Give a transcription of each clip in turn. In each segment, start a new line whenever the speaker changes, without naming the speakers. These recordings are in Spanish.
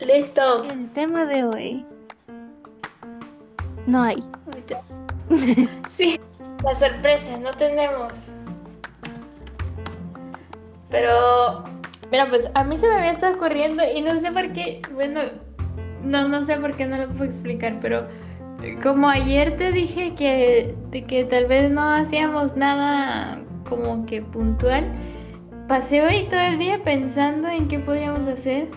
Listo.
El tema de hoy. No hay.
Sí, la sorpresa, no tenemos. Pero, mira, pues a mí se me había estado ocurriendo y no sé por qué, bueno, no, no sé por qué no lo puedo explicar, pero como ayer te dije que, de que tal vez no hacíamos nada como que puntual, pasé hoy todo el día pensando en qué podíamos hacer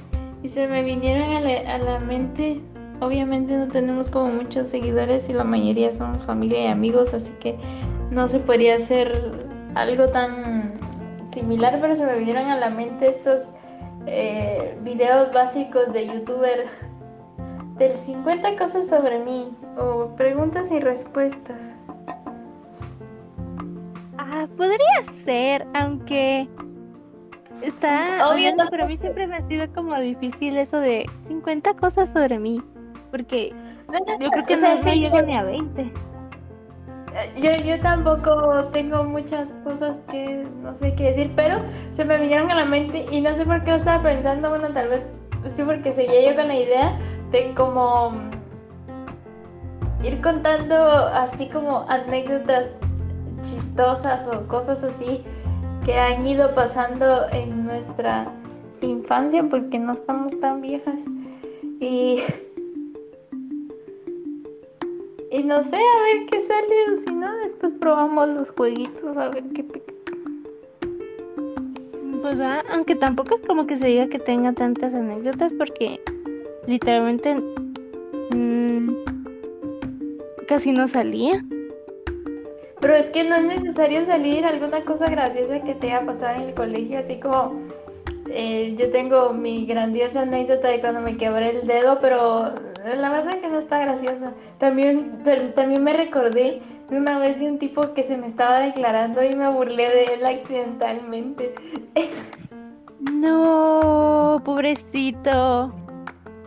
y se me vinieron a la, mente obviamente no tenemos como muchos seguidores y la mayoría son familia y amigos, así que no se podría hacer algo tan similar, pero se me vinieron a la mente estos eh, videos básicos de youtuber del 50 cosas sobre mí o preguntas y respuestas.
Ah, podría ser, aunque está
Obvio,
hablando, pero a mí siempre me ha sido como difícil eso de 50 cosas sobre mí, porque yo creo que no,
sí,
llego ni a 20.
Yo, yo tampoco tengo muchas cosas que no sé qué decir, pero se me vinieron a la mente y no sé por qué lo estaba pensando. Bueno, tal vez sí, porque seguía yo con la idea de como ir contando así como anécdotas chistosas o cosas así que han ido pasando en nuestra infancia, porque no estamos tan viejas. Y y no sé, a ver qué sale, si no, después probamos los jueguitos, a ver qué pica.
Pues va, aunque tampoco es como que se diga que tenga tantas anécdotas, porque literalmente mm, casi no salía.
Pero es que no es necesario salir alguna cosa graciosa que te haya pasado en el colegio, así como eh, yo tengo mi grandiosa anécdota de cuando me quebré el dedo, pero la verdad que no está graciosa. También, ta- también me recordé de una vez de un tipo que se me estaba declarando y me burlé de él accidentalmente.
No, pobrecito.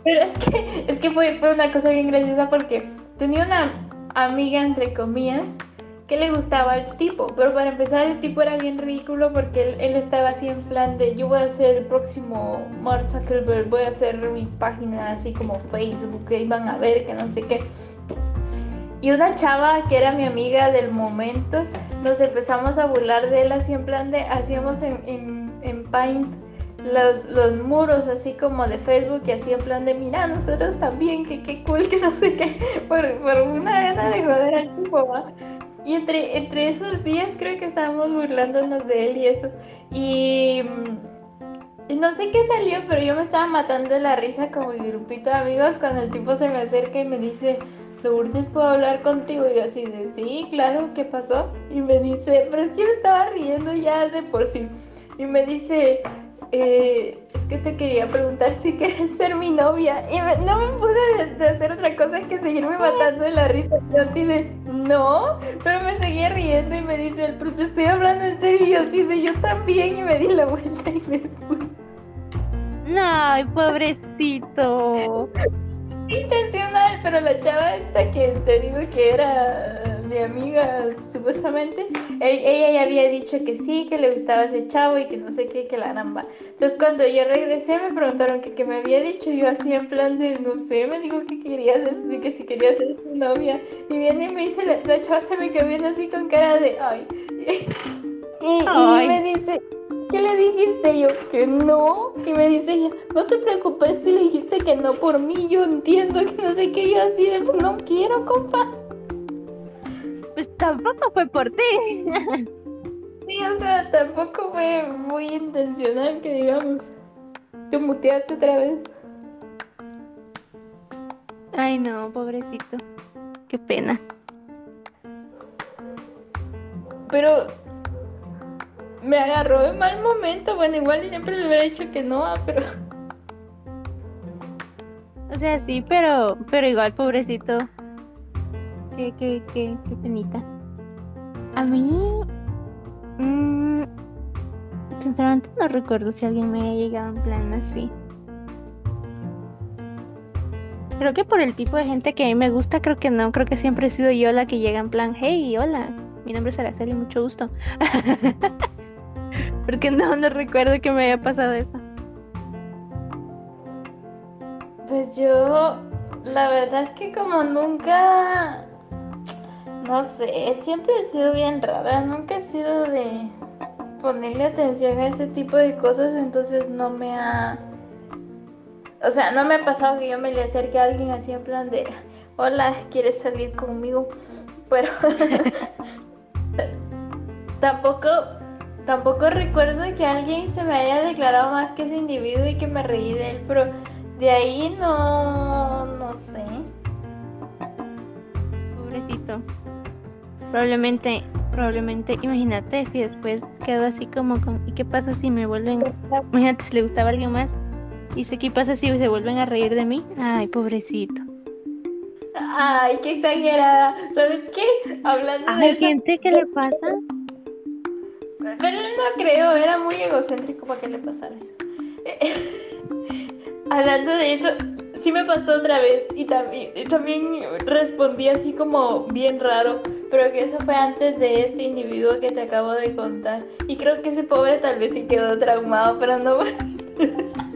Pero es que, es que fue, fue una cosa bien graciosa porque tenía una amiga, entre comillas, que le gustaba el tipo. Pero para empezar, el tipo era bien ridículo porque él, él estaba así en plan de: Yo voy a ser el próximo Mark Zuckerberg, voy a hacer mi página así como Facebook, que iban a ver, que no sé qué. Y una chava que era mi amiga del momento, nos empezamos a burlar de él así en plan de: Hacíamos en, en, en Paint los, los muros así como de Facebook y así en plan de mira, nosotros también, que qué cool, que no sé qué, por, por una gana de joder al tipo, ¿va? Y entre, entre esos días creo que estábamos burlándonos de él y eso. Y, mm, y no sé qué salió, pero yo me estaba matando de la risa con mi grupito de amigos cuando el tipo se me acerca y me dice, Lourdes, ¿puedo hablar contigo? Y yo así de, sí, claro, ¿qué pasó? Y me dice, pero es que yo estaba riendo ya de por sí. Y me dice, eh, es que te quería preguntar si quieres ser mi novia. Y me- no me pude de, de hacer otra cosa que seguirme matando de la risa. Yo así de, no, pero me seguía riendo y me dice, pero te estoy hablando en serio. Y yo así de, yo también. Y me di la vuelta y me fui.
Ay, pobrecito.
Intencional, pero la chava esta que te digo que era mi amiga, supuestamente, e- ella ya había dicho que sí, que le gustaba ese chavo y que no sé qué, que la ramba. Entonces cuando yo regresé me preguntaron que qué me había dicho, yo así en plan de, no sé, me dijo que quería ser, que si quería ser su novia. Y viene y me dice, la, la chava se me quedó viendo así con cara de, ay. Y, y
Ay.
me dice, ¿qué le dijiste? Yo que no. Y me dice ella, no te preocupes si le dijiste que no por mí, yo entiendo que no sé qué, yo así de, no quiero, compa.
Pues tampoco fue por ti.
Sí, o sea, tampoco fue muy intencional que digamos. Te muteaste otra vez.
Ay, no, pobrecito. Qué pena.
Pero me agarró de mal momento. Bueno, igual siempre le hubiera dicho que no, ah, pero
O sea, sí, pero, pero igual, pobrecito. Qué, qué, qué, qué penita. A mí, mm, sinceramente no recuerdo si alguien me haya llegado en plan así. Creo que por el tipo de gente que a mí me gusta, creo que no. Creo que siempre he sido yo la que llega en plan, hey, hola, mi nombre es Araceli, mucho gusto. Porque no, no recuerdo que me haya pasado eso.
Pues yo, la verdad es que como nunca, no sé, siempre he sido bien rara, nunca he sido de ponerle atención a ese tipo de cosas, entonces no me ha, o sea, no me ha pasado que yo me le acerque a alguien así en plan de, hola, ¿quieres salir conmigo? Pero tampoco, tampoco recuerdo que alguien se me haya declarado más que ese individuo y que me reí de él, pero de ahí no, no sé.
Pobrecito. Probablemente, probablemente, imagínate si después quedó así como con, ¿y qué pasa si me vuelven? Imagínate si le gustaba a alguien más. Y sé qué pasa si se vuelven a reír de mí. Ay, pobrecito.
Ay, qué exagerada. ¿Sabes qué? Hablando de eso.
gente que le pasa.
Pero él no creo, era muy egocéntrico para que le pasara eso. Hablando de eso, sí me pasó otra vez y, también y también respondí así como bien raro, pero que eso fue antes de este individuo que te acabo de contar. Y creo que ese pobre tal vez sí quedó traumado, pero no...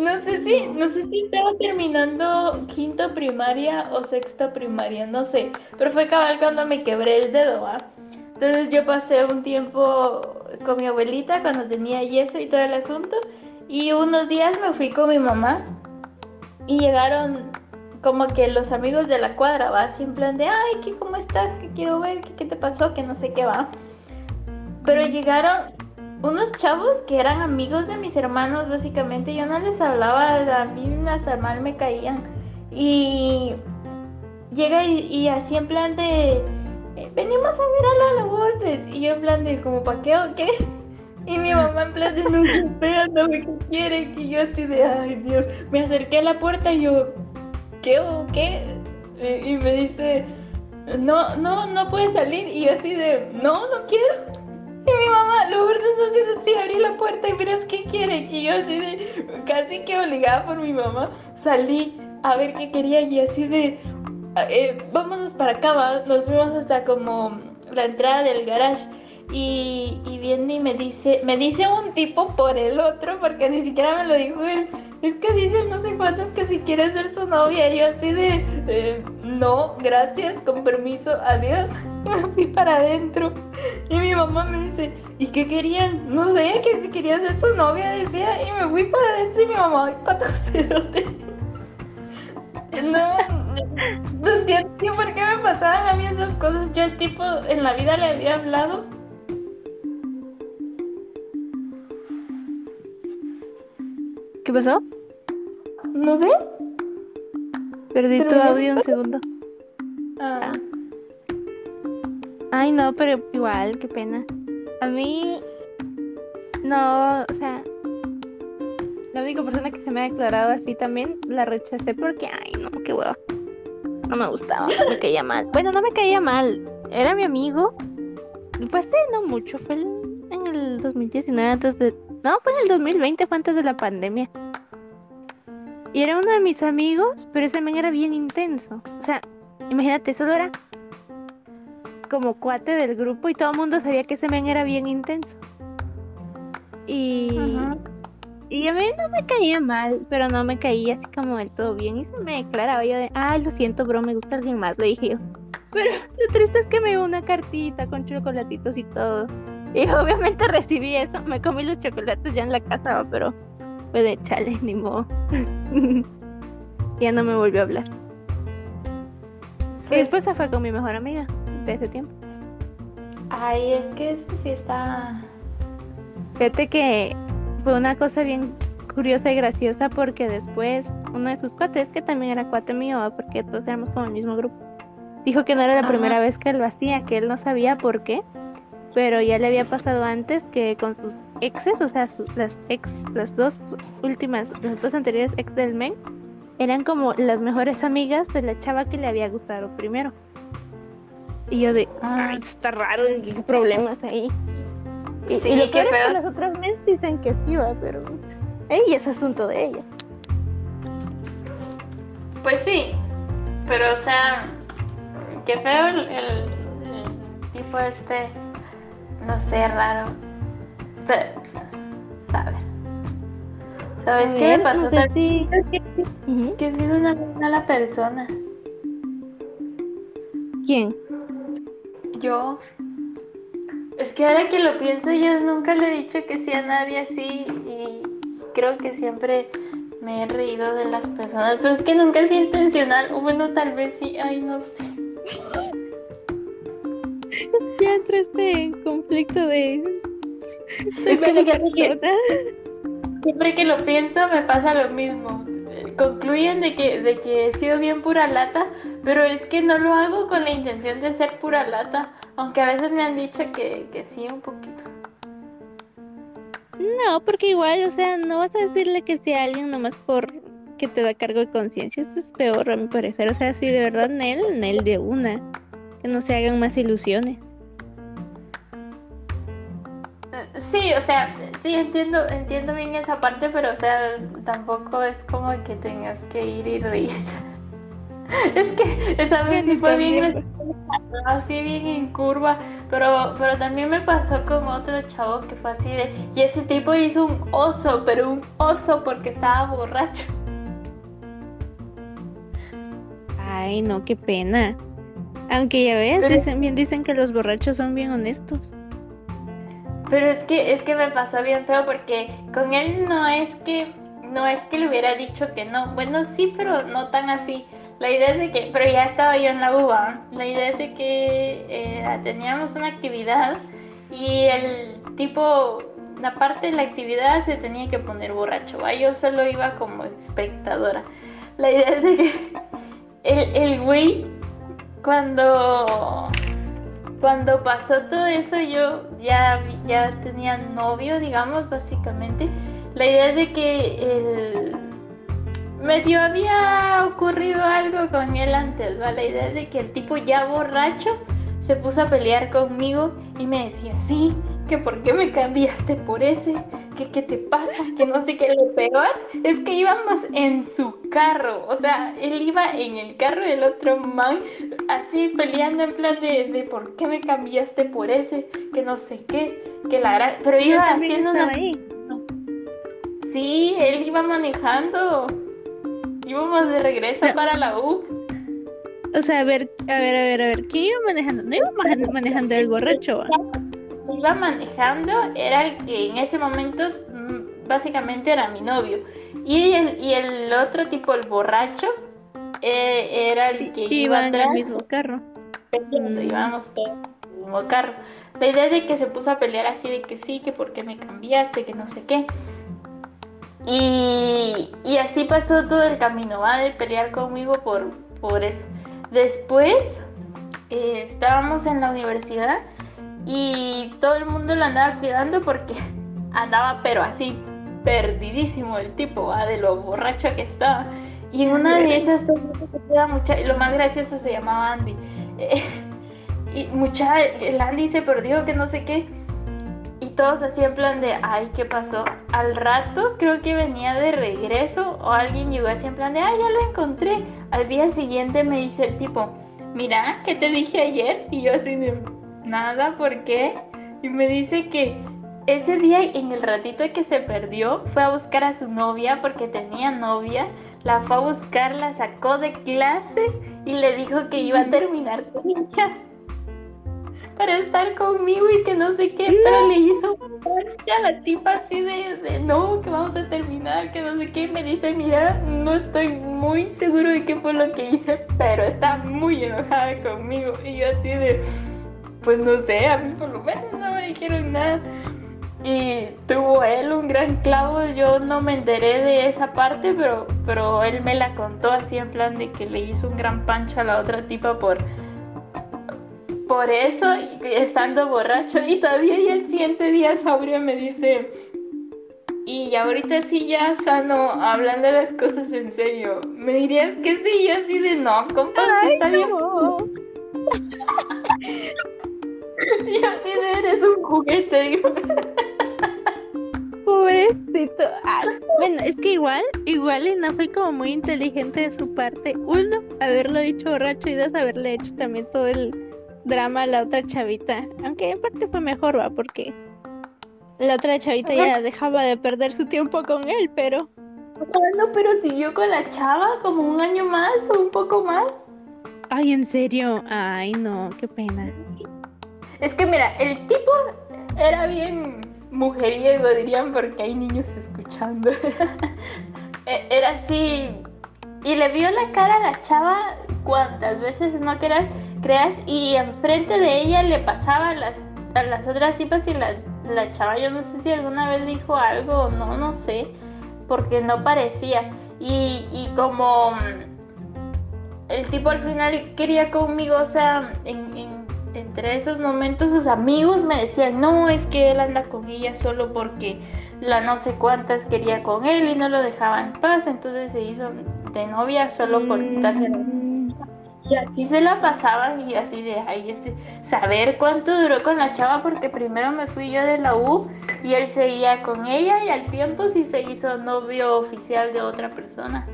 No sé si, no sé si estaba terminando quinto primaria o sexto primaria, no sé, pero fue cabal cuando me quebré el dedo, ¿va? Entonces yo pasé un tiempo con mi abuelita cuando tenía yeso y todo el asunto, y unos días me fui con mi mamá y llegaron como que los amigos de la cuadra, ¿va? Así en plan de, ay, ¿qué, ¿cómo estás? ¿Qué quiero ver? ¿Qué, ¿Qué te pasó? Que no sé qué va. Pero llegaron unos chavos que eran amigos de mis hermanos, básicamente. Yo no les hablaba, a mí hasta mal me caían. Y llega y, así en plan de, eh, venimos a ver a la Lourdes. Y yo en plan de, como, ¿para qué o qué? Y mi mamá en plan de, no sé, me quiere. Y yo así de, ay Dios. Me acerqué a la puerta y yo, ¿qué o qué? Eh, Y me dice, no, no, no puedes salir. Y yo así de, no, no quiero. Y mi mamá, Lourdes, no sé si abrí la puerta y miras qué quieren. Y yo así de, casi que obligada por mi mamá, salí a ver qué quería y así de, eh, vámonos para acá, ¿va? nos fuimos hasta como la entrada del garage. Y, y viene y me dice, me dice un tipo por el otro, porque ni siquiera me lo dijo él. Es que dice no sé cuántas que si quiere ser su novia. Y yo así de, no, gracias, con permiso, adiós. Me fui para adentro. Y mi mamá me dice, ¿y qué querían? No sé, que si quería ser su novia, decía. Y me fui para adentro y mi mamá, ay, patocerote. No, no entiendo por qué me pasaban a mí esas cosas. Yo el tipo en la vida le había hablado.
¿Qué pasó?
No sé.
Perdí tu audio un segundo.
Ah,
Ay, no, pero igual, qué pena. A mí, no, o sea, la única persona que se me ha declarado así también la rechacé porque, ay, no, qué hueva. No me gustaba, me caía mal. Bueno, no me caía mal, era mi amigo. Pues sí, no mucho, fue en el 2019, antes de. No, fue en el 2020, fue antes de la pandemia. Y era uno de mis amigos, pero ese men era bien intenso. O sea, imagínate, solo era como cuate del grupo y todo el mundo sabía que ese men era bien intenso. Y,
Ajá.
y a mí no me caía mal, pero no me caía así como del todo bien. Y se me declaraba yo de, ay, lo siento, bro, me gusta alguien más, lo dije yo. Pero lo triste es que me dio una cartita con chocolatitos y todo. Y obviamente recibí eso, me comí los chocolates ya en la casa, pero pues de chale, ni modo. ya no me volvió a hablar. Y después se fue con mi mejor amiga de ese tiempo.
Ay, es que eso sí está.
Fíjate que fue una cosa bien curiosa y graciosa porque después uno de sus cuates, que también era cuate mío, porque todos éramos como el mismo grupo, dijo que no era la
Ajá.
primera vez que lo hacía, que él no sabía por qué, pero ya le había pasado antes que con sus exes, o sea, su- las ex, las dos últimas, las dos anteriores ex del men, eran como las mejores amigas de la chava que le había gustado primero. Y yo de,
Ah.
ay, está raro, ¿qué problemas ahí? Y,
Sí,
y lo
qué
peor es que las otras mes dicen que sí va, pero ey, es asunto de ellas.
Pues sí, pero o sea, qué feo el, el- el tipo este, no sé, raro. Pero, sabe. ¿Sabes qué me pasó?
no sé
también?
si-
Que he sido una mala persona.
¿Quién?
Yo. Es que ahora que lo pienso, yo nunca le he dicho que sí a nadie así y creo que siempre me he reído de las personas, pero es que nunca es intencional. O Bueno, tal vez sí, ay, no sé.
Ya entraste en conflicto de... Soy
Es que que-. Siempre que lo pienso me pasa lo mismo. Concluyen de que, de que he sido bien pura lata, pero es que no lo hago con la intención de ser pura lata, aunque a veces me han dicho que, que sí un poquito.
No, porque igual, o sea, no vas a decirle que sea alguien nomás por que te da cargo de conciencia. Eso es peor, a mi parecer. O sea, si de verdad Nel, Nel de una. Que no se hagan más ilusiones.
Sí, o sea, sí entiendo, entiendo bien esa parte, pero o sea, tampoco es como que tengas que ir y reír. Es que esa vez sí fue bien así bien en curva, pero, pero también me pasó con otro chavo que fue así de, y ese tipo hizo un oso, pero un oso porque estaba borracho.
Ay, no, qué pena. Aunque ya ves,
Pero-
dicen, bien dicen que los borrachos son bien honestos.
Pero es que es que me pasó bien feo porque con él no es que no es que le hubiera dicho que no. Bueno, sí, pero no tan así. La idea es de que, pero ya estaba yo en la UBA. La idea es de que eh, teníamos una actividad y el tipo, la parte de la actividad se tenía que poner borracho. Yo solo iba como espectadora. La idea es de que el, el güey cuando cuando pasó todo eso yo ya, ya tenía novio, digamos, básicamente. La idea es de que el... medio había ocurrido algo con él antes, ¿va? La idea es de que el tipo ya borracho se puso a pelear conmigo y me decía, sí, que por qué me cambiaste por ese, que qué te pasa, que no sé qué. Lo peor es que íbamos en su carro, o sea, él iba en el carro del otro man, así peleando en plan de, de por qué me cambiaste por ese, que no sé qué, que la gran... Pero iba haciendo
ahí.
Sí, él iba manejando. Íbamos de regreso
No.
para la U.
O sea, a ver, a ver, a ver, a ver, ¿quién iba manejando? No iba maneja- manejando el borracho, ¿va?
Iba manejando, era el que en ese momento mm, básicamente era mi novio. Y el, y el otro tipo, el borracho, eh, era el que iba
Iba en el
atrás.
mismo carro.
peleando,
Mm.
íbamos todos en el mismo carro. La idea de que se puso a pelear así de que sí, que por qué me cambiaste, que no sé qué. Y, y así pasó todo el camino, ¿va? De pelear conmigo por, por eso. Después eh, estábamos en la universidad y todo el mundo lo andaba cuidando porque andaba pero así perdidísimo el tipo, ¿va? De lo borracho que estaba. Y en una de esas mucha, y lo más gracioso se llamaba Andy. Eh, y mucha, el Andy se perdió, que no sé qué. Y todos así en plan de, ay, ¿qué pasó? Al rato creo que venía de regreso o alguien llegó así en plan de, ay, ya lo encontré. Al día siguiente me dice el tipo, mira, ¿qué te dije ayer? Y yo así de, nada, ¿por qué? Y me dice que ese día, en el ratito que se perdió, fue a buscar a su novia porque tenía novia. La fue a buscar, la sacó de clase y le dijo que iba a terminar con ella para estar conmigo y que no sé qué, pero le hizo ya la tipa así de, no, que vamos a terminar, que no sé qué. Me dice, mira, no estoy muy seguro de qué fue lo que hice, pero está muy enojada conmigo. Y yo así de, pues no sé, a mí por lo menos no me dijeron nada. Y tuvo él un gran clavo, yo no me enteré de esa parte, pero, pero él me la contó así en plan de que le hizo un gran pancho a la otra tipa por, por eso, y estando borracho. Y todavía y el siguiente día sobrio me dice, y ahorita sí ya sano, hablando de las cosas en serio, ¿me dirías que sí? Yo así de no, compa, está bien. Y así de eres un juguete, digo.
Pobrecito. Ay, bueno, es que igual, igual y no fue como muy inteligente de su parte. Uno, haberlo dicho borracho y dos, haberle hecho también todo el drama a la otra chavita. Aunque en parte fue mejor, va, porque la otra chavita ya dejaba de perder su tiempo con él, pero...
No, pero siguió con la chava como un año más o un poco más.
Ay, ¿en serio? Ay, no, qué pena.
Es que mira, el tipo era bien mujeriego, dirían, porque hay niños escuchando. E, era así. Y le vio la cara a la chava cuantas veces no quieras creas y enfrente de ella le pasaba las, a las otras tipas y la, la chava yo no sé si alguna vez dijo algo o no, no sé, porque no parecía. Y, y como el tipo al final quería conmigo, o sea, en, entre esos momentos sus amigos me decían, no, es que él anda con ella solo porque la no sé cuántas quería con él y no lo dejaba en paz, entonces se hizo de novia solo por quitarse. Y así se la pasaban y así de ahí este, saber cuánto duró con la chava porque primero me fui yo de la U y él seguía con ella y al tiempo sí se hizo novio oficial de otra persona.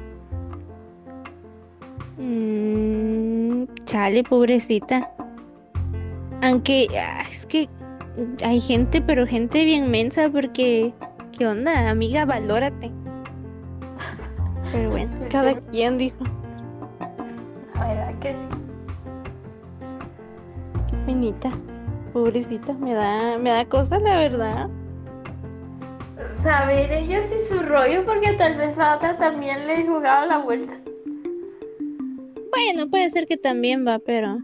Mm, chale, pobrecita. Aunque ah, es que hay gente, pero gente bien mensa porque ¿qué onda, amiga? Valórate. Pero bueno, cada quien dijo.
La verdad que sí.
Qué penita. Pobrecita, me da, me da cosas la verdad.
Saber ellos y su rollo porque tal vez la otra también le jugaba la vuelta.
Bueno, puede ser que también va, pero.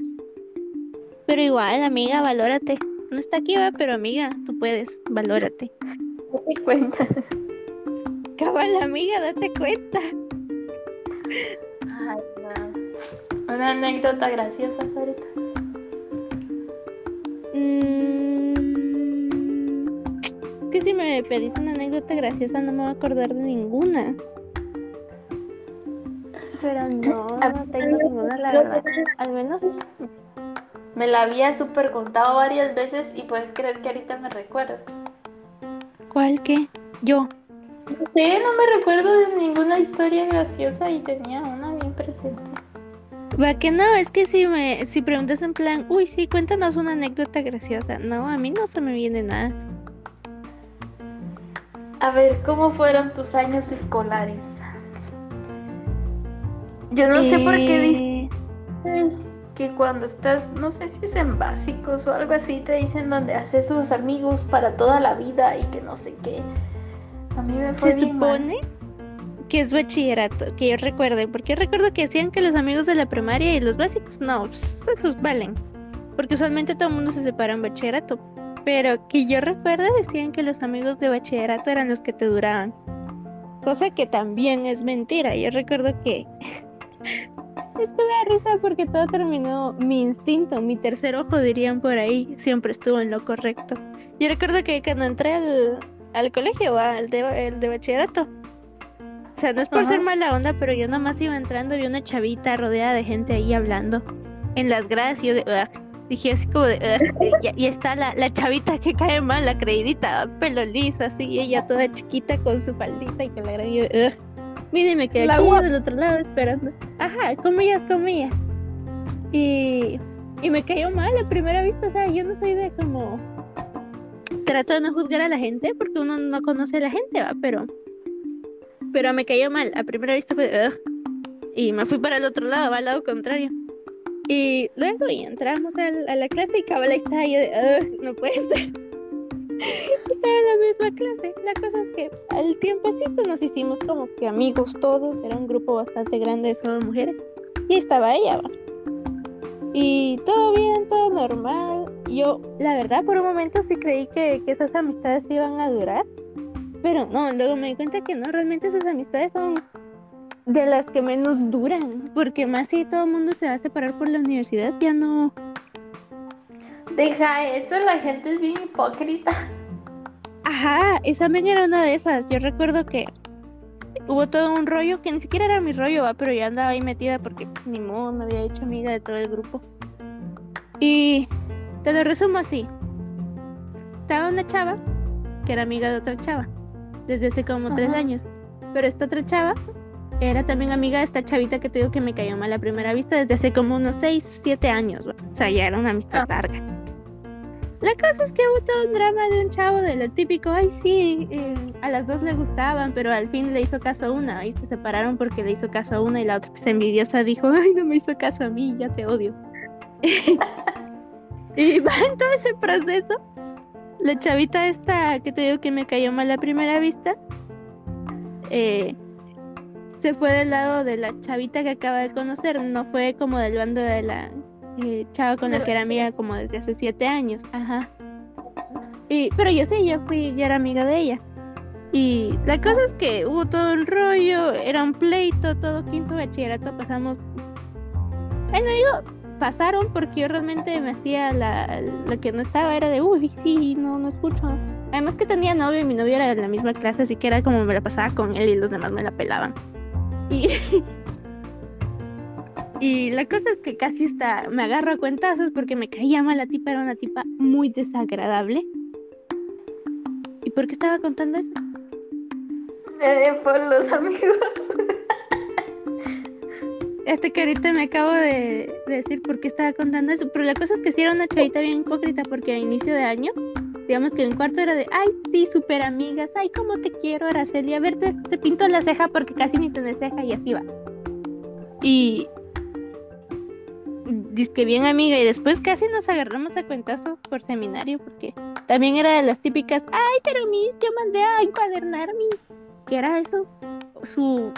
Pero igual, amiga, valórate. No está aquí, va, pero amiga, tú puedes, valórate.
Date cuenta.
Cabal, amiga, date cuenta.
Ay, no. Una anécdota graciosa, ahorita.
Mm, es que si me pedís una anécdota graciosa no me voy a acordar de ninguna. Pero no, no tengo ninguna, la verdad. Al menos
me la había super contado varias veces y puedes creer que ahorita me recuerdo.
¿Cuál qué? Yo.
No sé, no me recuerdo de ninguna historia graciosa y tenía una bien presente.
Va que no, es que si me si preguntas en plan, uy, sí, cuéntanos una anécdota graciosa. No, a mí no se me viene nada.
A ver, ¿cómo fueron tus años escolares? Yo no sé por qué dice que cuando estás, no sé si es en básicos o algo así, te dicen donde haces sus amigos para toda la vida y que no sé qué. A mí me fue
Se supone que es bachillerato, que yo recuerde, porque recuerdo que decían que los amigos de la primaria y los básicos, no, pues, esos valen, porque usualmente todo el mundo se separa en bachillerato, pero que yo recuerde decían que los amigos de bachillerato eran los que te duraban, cosa que también es mentira, yo recuerdo que Estuve a risa porque todo terminó. Mi instinto, mi tercer ojo, dirían por ahí, siempre estuvo en lo correcto. Yo recuerdo que cuando entré al, al colegio, al de, el de bachillerato, o sea, no es por ser mala onda, pero yo nomás iba entrando y vi una chavita rodeada de gente ahí hablando en las gradas y yo de, dije así como de, y, está la, la, chavita que cae mal, la creidita, pelo liso, así, ella toda chiquita con su faldita y con la gran, y Mire, me quedé aquí del otro lado esperando. Ajá, comillas, comillas. Y, y me cayó mal a primera vista. O sea, yo no soy de como. Trato de no juzgar a la gente porque uno no conoce a la gente, va, pero. Pero me cayó mal. A primera vista fue. y me fui para el otro lado, va al lado contrario. Y luego y entramos a, la clase y cabal ahí estaba yo de. no puede ser. Estaba en la misma clase. La cosa es que al tiempecito nos hicimos como que amigos todos. Era un grupo bastante grande de solo mujeres. Y estaba ella. Y todo bien, todo normal. Yo, la verdad, por un momento sí creí que, que esas amistades iban a durar. Pero no, luego me di cuenta que no, realmente esas amistades son de las que menos duran. Porque más si todo el mundo se va a separar por la universidad, ya no,
Deja eso, la gente es bien hipócrita.
Ajá, esa también era una de esas. Yo recuerdo que hubo todo un rollo que ni siquiera era mi rollo, ¿va? pero ya andaba ahí metida porque ni modo, me había hecho amiga de todo el grupo. Y te lo resumo así. Estaba una chava que era amiga de otra chava desde hace como tres años. Pero esta otra chava era también amiga de esta chavita que te digo que me cayó mal a primera vista desde hace como unos seis, siete años. O sea, ya era una amistad ah. larga. La cosa es que hubo todo un drama de un chavo de lo típico, ay sí, eh, a las dos le gustaban, pero al fin le hizo caso a una, y se separaron porque le hizo caso a una y la otra pues envidiosa dijo, ay no me hizo caso a mí, ya te odio. y va en todo ese proceso, la chavita esta que te digo que me cayó mal a primera vista, eh, se fue del lado de la chavita que acaba de conocer, no fue como del bando de la eh, chava con la que era amiga como desde hace siete años, ajá. Y, pero yo sí, yo fui, yo era amiga de ella. Y la cosa es que hubo todo el rollo, era un pleito, todo quinto bachillerato pasamos. Bueno, digo, pasaron porque yo realmente me hacía la, la que no estaba, era de, uy, sí, no, no escucho. Además que tenía novio y mi novio era de la misma clase, así que era como me la pasaba con él y los demás me la pelaban. Y, y la cosa es que casi está, me agarro a cuentazos porque me caía mal la tipa, era una tipa muy desagradable. ¿Y por qué estaba contando eso?
Eh, por los amigos.
Este que ahorita me acabo de, de decir por qué estaba contando eso, pero la cosa es que sí era una chavita bien hipócrita porque a inicio de año digamos que en cuarto era de, ay, sí, súper amigas, ay, cómo te quiero, Araceli, a ver, te, te pinto la ceja porque casi ni tenés ceja y así va. Y dice que bien amiga y después casi nos agarramos a cuentazos por seminario porque también era de las típicas, ay, pero mis, yo mandé a encuadernar mi, que era eso, su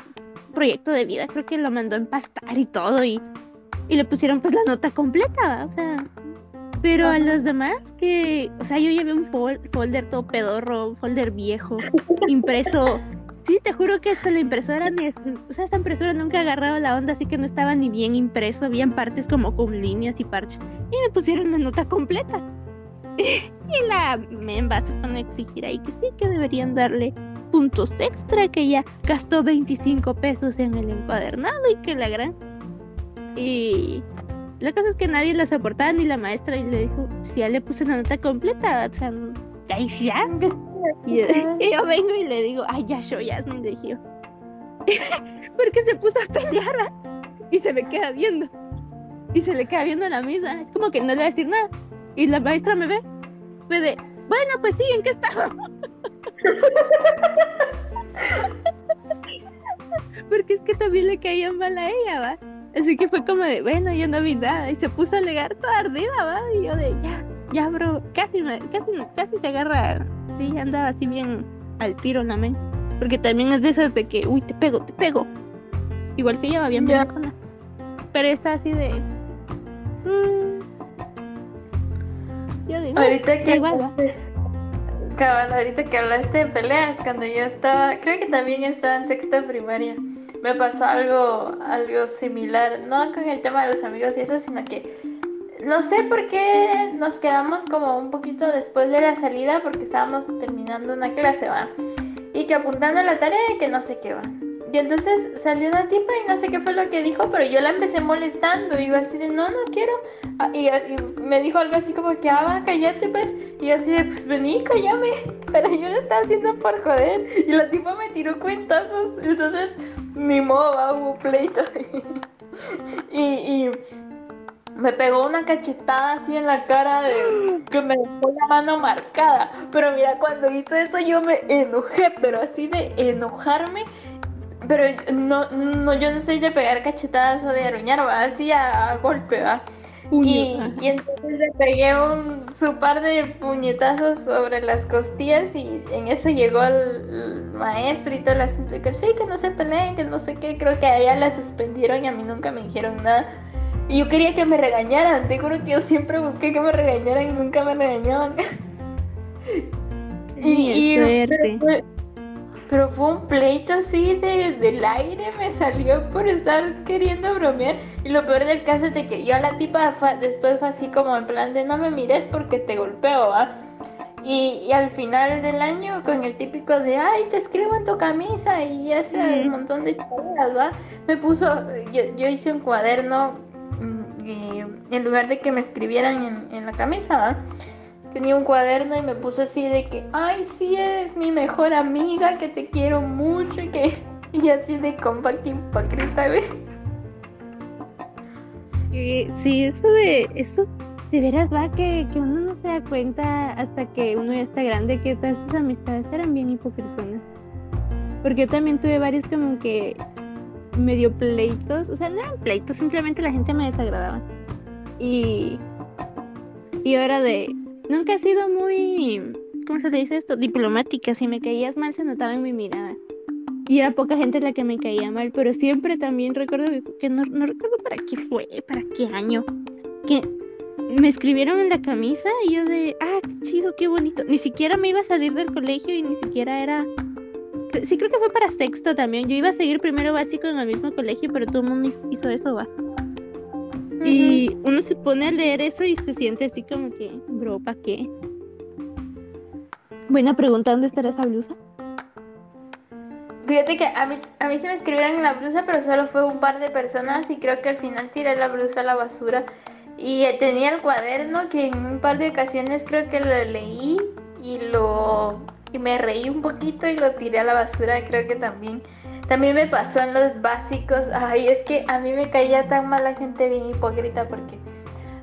proyecto de vida, creo que lo mandó a empastar y todo y, y le pusieron pues la nota completa, o sea, pero a los demás que, o sea, yo llevé un folder todo pedorro, un folder viejo, impreso. Sí, te juro que hasta la impresora, ni, o sea, esta impresora nunca ha agarrado la onda, así que no estaba ni bien impreso, habían partes como con líneas y parches. Y me pusieron la nota completa. y la memba se pone a exigir ahí que sí, que deberían darle puntos extra, que ya gastó 25 pesos en el encuadernado y que la gran... Y la cosa es que nadie la soportaba ni la maestra y le dijo, si ya le puse la nota completa, o sea, ahí ya. Y, yo vengo y le digo, ay, ya yo, ya me dije Porque se puso a pelear y se me queda viendo. Y se le queda viendo la misma. Es como que no le va a decir nada. Y la maestra me ve. Fue de, bueno, pues sí, ¿en qué estábamos? Porque es que también le caía mal a ella, ¿va? Así que fue como de, bueno, yo no vi nada. Y se puso a alegar toda ardida, ¿va? Y yo de, ya, ya, bro. Casi, casi, casi se agarra. Sí, andaba así bien al tiro la mente. Porque también es de esas de que, uy, te pego, te pego. Igual que yo, va bien la Pero está así de. Mmm,
yo digo, ahorita que igual, cabal, ahorita que hablaste de peleas, cuando yo estaba, creo que también estaba en sexta primaria me pasó algo, algo similar, no con el tema de los amigos y eso, sino que no sé por qué nos quedamos como un poquito después de la salida porque estábamos terminando una clase, ¿va? Y que apuntando la tarea de que no sé qué va. Y entonces salió una tipa y no sé qué fue lo que dijo, pero yo la empecé molestando. Y iba así de, no, no quiero. Ah, y, me dijo algo así como que, ah, cállate, pues. Y así de, pues vení, cállame. Pero yo lo estaba haciendo por joder. Y la tipa me tiró cuentazos. Entonces ni modo, hubo pleito. y, me pegó una cachetada así en la cara de que me dejó la mano marcada. Pero mira, cuando hizo eso yo me enojé, pero así de enojarme. Pero no, no yo no soy de pegar cachetadas o de aruñar, va así a, golpe, va. Y, entonces le pegué un su par de puñetazos sobre las costillas y en eso llegó el, maestro y todo el asunto y que sí, que no se peleen, que no sé qué, creo que a ella la suspendieron y a mí nunca me dijeron nada. Y yo quería que me regañaran, te juro que yo siempre busqué que me regañaran y nunca me regañaban. y, pero fue un pleito así de, del aire, me salió por estar queriendo bromear. Y lo peor del caso es de que yo a la tipa después fue así como en plan de no me mires porque te golpeo, ¿va? Y, al final del año con el típico de, ay, te escribo en tu camisa y ese un montón de chavas, ¿va? Me puso, yo, hice un cuaderno mm, y en lugar de que me escribieran en, la camisa, ¿va? tenía un cuaderno y me puso así de que, ay, sí, eres mi mejor amiga, que te quiero mucho y que... Y así de compa, que hipócrita, güey.
Sí, eso de... Eso, de veras va que, uno no se da cuenta hasta que uno ya está grande que todas esas amistades eran bien hipocritonas. Porque yo también tuve varios como que medio pleitos, o sea, no eran pleitos, simplemente la gente me desagradaba. Y, y ahora de, nunca he sido muy, ¿cómo se le dice esto? Diplomática, si me caías mal se notaba en mi mirada. Y era poca gente la que me caía mal, pero siempre también recuerdo que, no, no, recuerdo para qué fue, para qué año, que me escribieron en la camisa y yo de, ah, qué chido, qué bonito. Ni siquiera me iba a salir del colegio y ni siquiera era... Sí, creo que fue para sexto también. Yo iba a seguir primero básico en el mismo colegio, pero todo el mundo hizo eso, va. Y uno se pone a leer eso y se siente así como que, bro, ¿para qué? Buena pregunta, ¿dónde estará esa blusa?
Fíjate que a mí, a mí se me escribieron en la blusa, pero solo fue un par de personas y creo que al final tiré la blusa a la basura. Y tenía el cuaderno que en un par de ocasiones creo que lo leí y lo y me reí un poquito y lo tiré a la basura, creo que también. También me pasó en los básicos. Ay, es que a mí me caía tan mal la gente bien hipócrita porque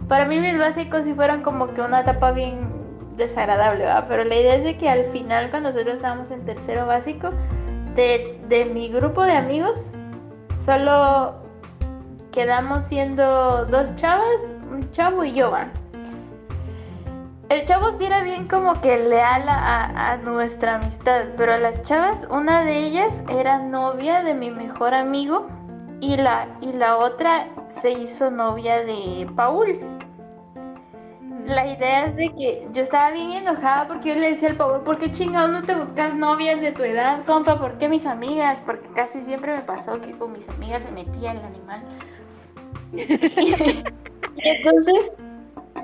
para mí mis básicos sí fueron como que una etapa bien desagradable, ¿verdad? Pero la idea es de que al final cuando nosotros estábamos en tercero básico, de, de mi grupo de amigos, solo quedamos siendo dos chavas, un chavo y yo, van. El chavo sí era bien como que leal a, nuestra amistad, pero las chavas, una de ellas era novia de mi mejor amigo y la, y la otra se hizo novia de Paul. La idea es de que yo estaba bien enojada porque yo le decía al Paul, ¿por qué chingados no te buscas novias de tu edad, compa? ¿Por qué mis amigas? Porque casi siempre me pasó que con mis amigas se metía el animal. y entonces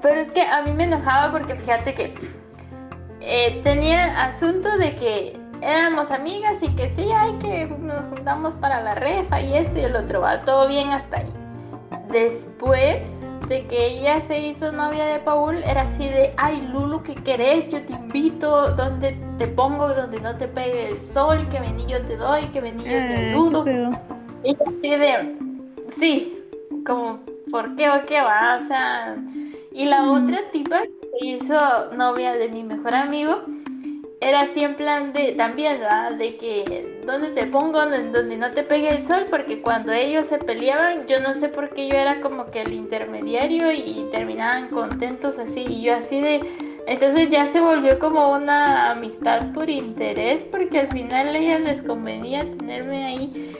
pero es que a mí me enojaba porque fíjate que eh, tenía asunto de que éramos amigas y que sí, hay que nos juntamos para la refa y esto y el otro, va todo bien hasta ahí. Después de que ella se hizo novia de Paul, era así de, ay Lulu, ¿qué querés? Yo te invito, donde te pongo, donde no te pegue el sol, que vení yo te doy, que vení yo te ayudo. Y así de, sí, como, ¿por qué o qué va? O sea, y la otra tipa que hizo novia de mi mejor amigo era así en plan de también, ¿verdad? De que donde te pongo, donde, no te pegue el sol, porque cuando ellos se peleaban, yo no sé por qué yo era como que el intermediario y terminaban contentos así, y yo así de... Entonces ya se volvió como una amistad por interés, porque al final a ellas les convenía tenerme ahí.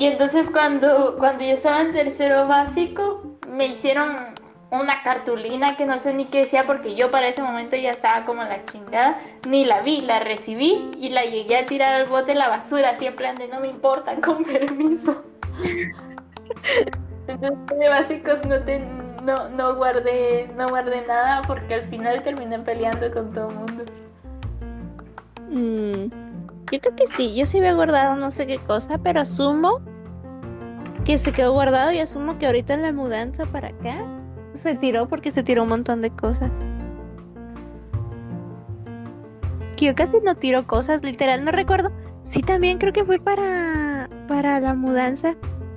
Y entonces cuando, cuando yo estaba en tercero básico, me hicieron una cartulina que no sé ni qué decía porque yo para ese momento ya estaba como la chingada, ni la vi, la recibí y la llegué a tirar al bote de la basura, siempre ande, no me importa, con permiso. Entonces básicos no te no, no guardé no guardé nada porque al final terminé peleando con todo el mundo.
Mm, yo creo que sí, yo sí había guardado no sé qué cosa, pero asumo que se quedó guardado y asumo que ahorita en la mudanza para acá se tiró porque se tiró un montón de cosas. Que yo casi no tiro cosas, literal, no recuerdo. Sí, también creo que fue para, para la mudanza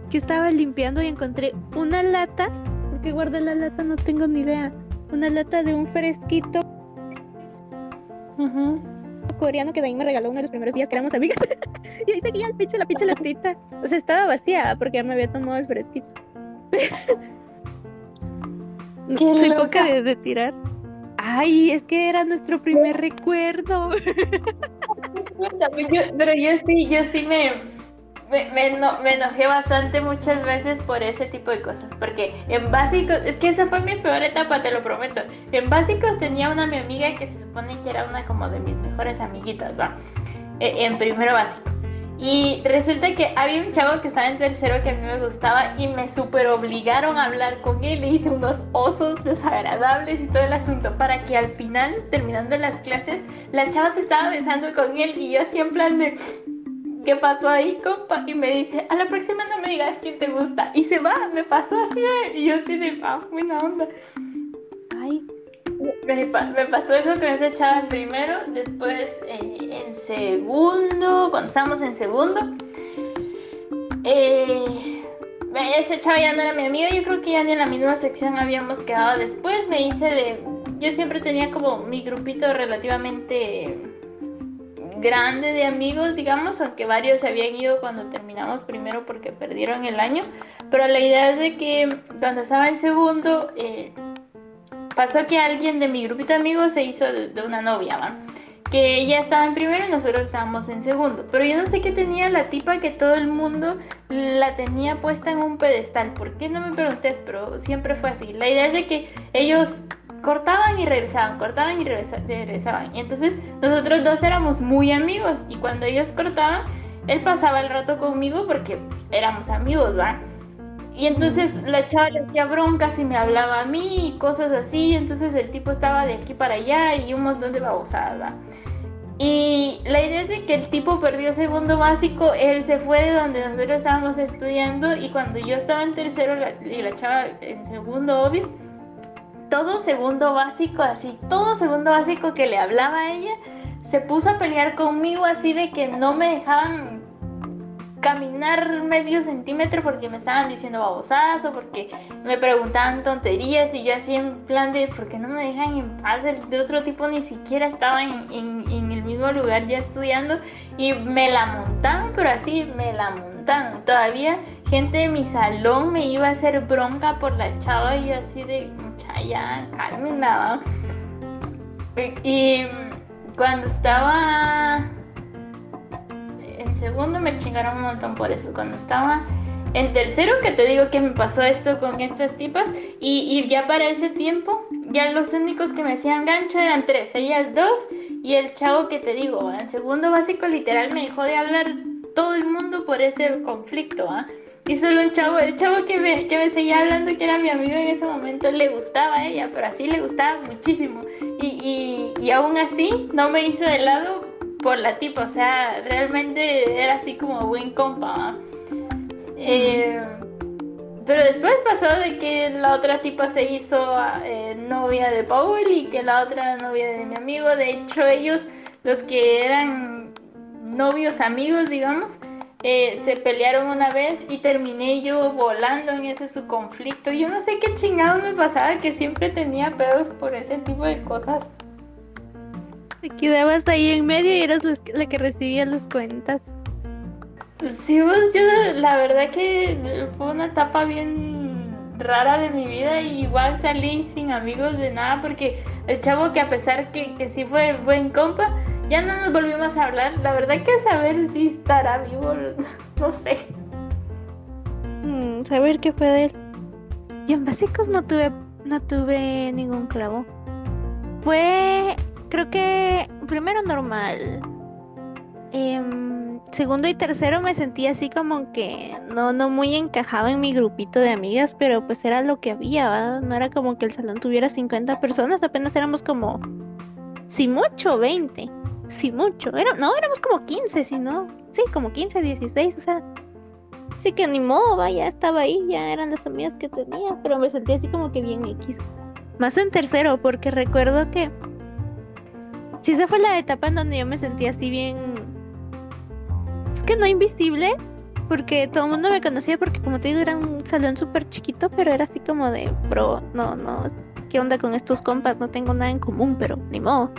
que estaba limpiando y encontré una lata. porque guardé la lata? No tengo ni idea. Una lata de un fresquito coreano que de ahí me regaló uno de los primeros días que éramos amigas. y ahí seguía el pinche, la pinche latita. O sea, estaba vacía porque ya me había tomado el fresquito. Soy poca de, tirar. Ay, es que era nuestro primer recuerdo.
pero yo sí, yo sí me, me, enojé bastante muchas veces por ese tipo de cosas. Porque en básicos, es que esa fue mi peor etapa, te lo prometo. En básicos tenía una mi amiga que se supone que era una como de mis mejores amiguitas, ¿va? E, en primero básico. Y resulta que había un chavo que estaba en tercero que a mí me gustaba y me super obligaron a hablar con él. Le hice unos osos desagradables y todo el asunto para que al final, terminando las clases, la chava se estaba besando con él y yo así en plan de... ¿Qué pasó ahí, compa? Y me dice, a la próxima no me digas quién te gusta. Y se va, me pasó así. Y yo así de, ah, buena onda.
Ay,
me, pasó eso que me echaba en primero, después eh, en segundo, cuando estábamos en segundo, eh, ese chavo ya no era mi amigo, yo creo que ya ni en la misma sección habíamos quedado después, me hice de, yo siempre tenía como mi grupito relativamente grande de amigos, digamos, aunque varios se habían ido cuando terminamos primero porque perdieron el año, pero la idea es de que cuando estaba en segundo, eh, pasó que alguien de mi grupito de amigos se hizo de, una novia, ¿va? que ella estaba en primero y nosotros estábamos en segundo. Pero yo no sé qué tenía la tipa que todo el mundo la tenía puesta en un pedestal. ¿Por qué no me preguntes? Pero siempre fue así. La idea es de que ellos cortaban y regresaban, cortaban y regresaban. Y entonces nosotros dos éramos muy amigos y cuando ellos cortaban, él pasaba el rato conmigo porque éramos amigos, ¿va? Y entonces la chava le hacía broncas y me hablaba a mí y cosas así. Entonces el tipo estaba de aquí para allá y un montón de babosadas. Y la idea es de que el tipo perdió segundo básico, él se fue de donde nosotros estábamos estudiando y cuando yo estaba en tercero y la chava en segundo, obvio, todo segundo básico, así, todo segundo básico que le hablaba a ella, se puso a pelear conmigo así de que no me dejaban caminar medio centímetro porque me estaban diciendo babosadas o porque me preguntaban tonterías y yo así en plan de ¿por qué no me dejan en paz? De otro tipo ni siquiera estaba en, en, el mismo lugar ya estudiando y me la montaban, pero así me la montaban. Todavía gente de mi salón me iba a hacer bronca por la chava y yo así de ya, cálmenla. Y cuando estaba segundo me chingaron un montón por eso. Cuando estaba en tercero, que te digo que me pasó esto con estas tipas, y, ya para ese tiempo, ya los únicos que me hacían gancho eran tres, ellas dos y el chavo que te digo, en segundo básico literal me dejó de hablar todo el mundo por ese conflicto, ¿ah? Y solo un chavo, el chavo que me, que me seguía hablando, que era mi amigo en ese momento, le gustaba a ella, pero así le gustaba muchísimo. Y, y, y aún así no me hizo de lado por la tipa, o sea, realmente era así como buen compa. Eh, pero después pasó de que la otra tipa se hizo eh, novia de Paul y que la otra novia de mi amigo. De hecho, ellos, los que eran novios amigos, digamos, eh, se pelearon una vez y terminé yo volando en ese su conflicto. Yo no sé qué chingado me pasaba, que siempre tenía pedos por ese tipo de cosas.
Te quedabas ahí en medio y eras la que recibía las cuentas.
Sí, pues yo la verdad que fue una etapa bien rara de mi vida y igual salí sin amigos de nada porque el chavo que a pesar que, que sí fue buen compa, ya no nos volvimos a hablar. La verdad que saber si estará vivo, no sé.
Mm, saber qué fue de él. Yo en básicos no tuve, no tuve ningún clavo. Fue creo que primero normal. Em, segundo y tercero me sentí así como que no, no muy encajaba en mi grupito de amigas, pero pues era lo que había, no era como que el salón tuviera 50 personas, apenas éramos como, si mucho, 20, si mucho, era, no, éramos como 15, si no, sí, como 15, 16, o sea, sí que ni modo, ya estaba ahí, ya eran las amigas que tenía, pero me sentí así como que bien X. Más en tercero, porque recuerdo que sí, esa fue la etapa en donde yo me sentía así bien. Es que no invisible, porque todo el mundo me conocía, porque como te digo, era un salón súper chiquito, pero era así como de, bro, no, no, ¿qué onda con estos compas? No tengo nada en común, pero ni modo.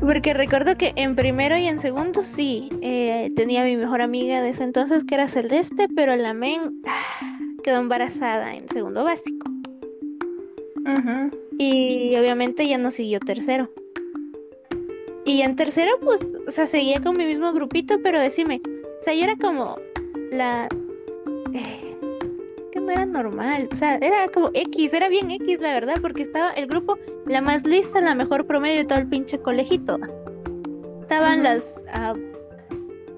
porque recuerdo que en primero y en segundo sí, eh, tenía mi mejor amiga de ese entonces que era Celeste, pero la men quedó embarazada en segundo básico. Y obviamente ya no siguió tercero. Y en tercero, pues, o sea, seguía con mi mismo grupito, pero decime, o sea, yo era como la... Eh, que no era normal, o sea, era como X, era bien X, la verdad, porque estaba el grupo, la más lista, la mejor promedio de todo el pinche colegito. Estaban las... Ah,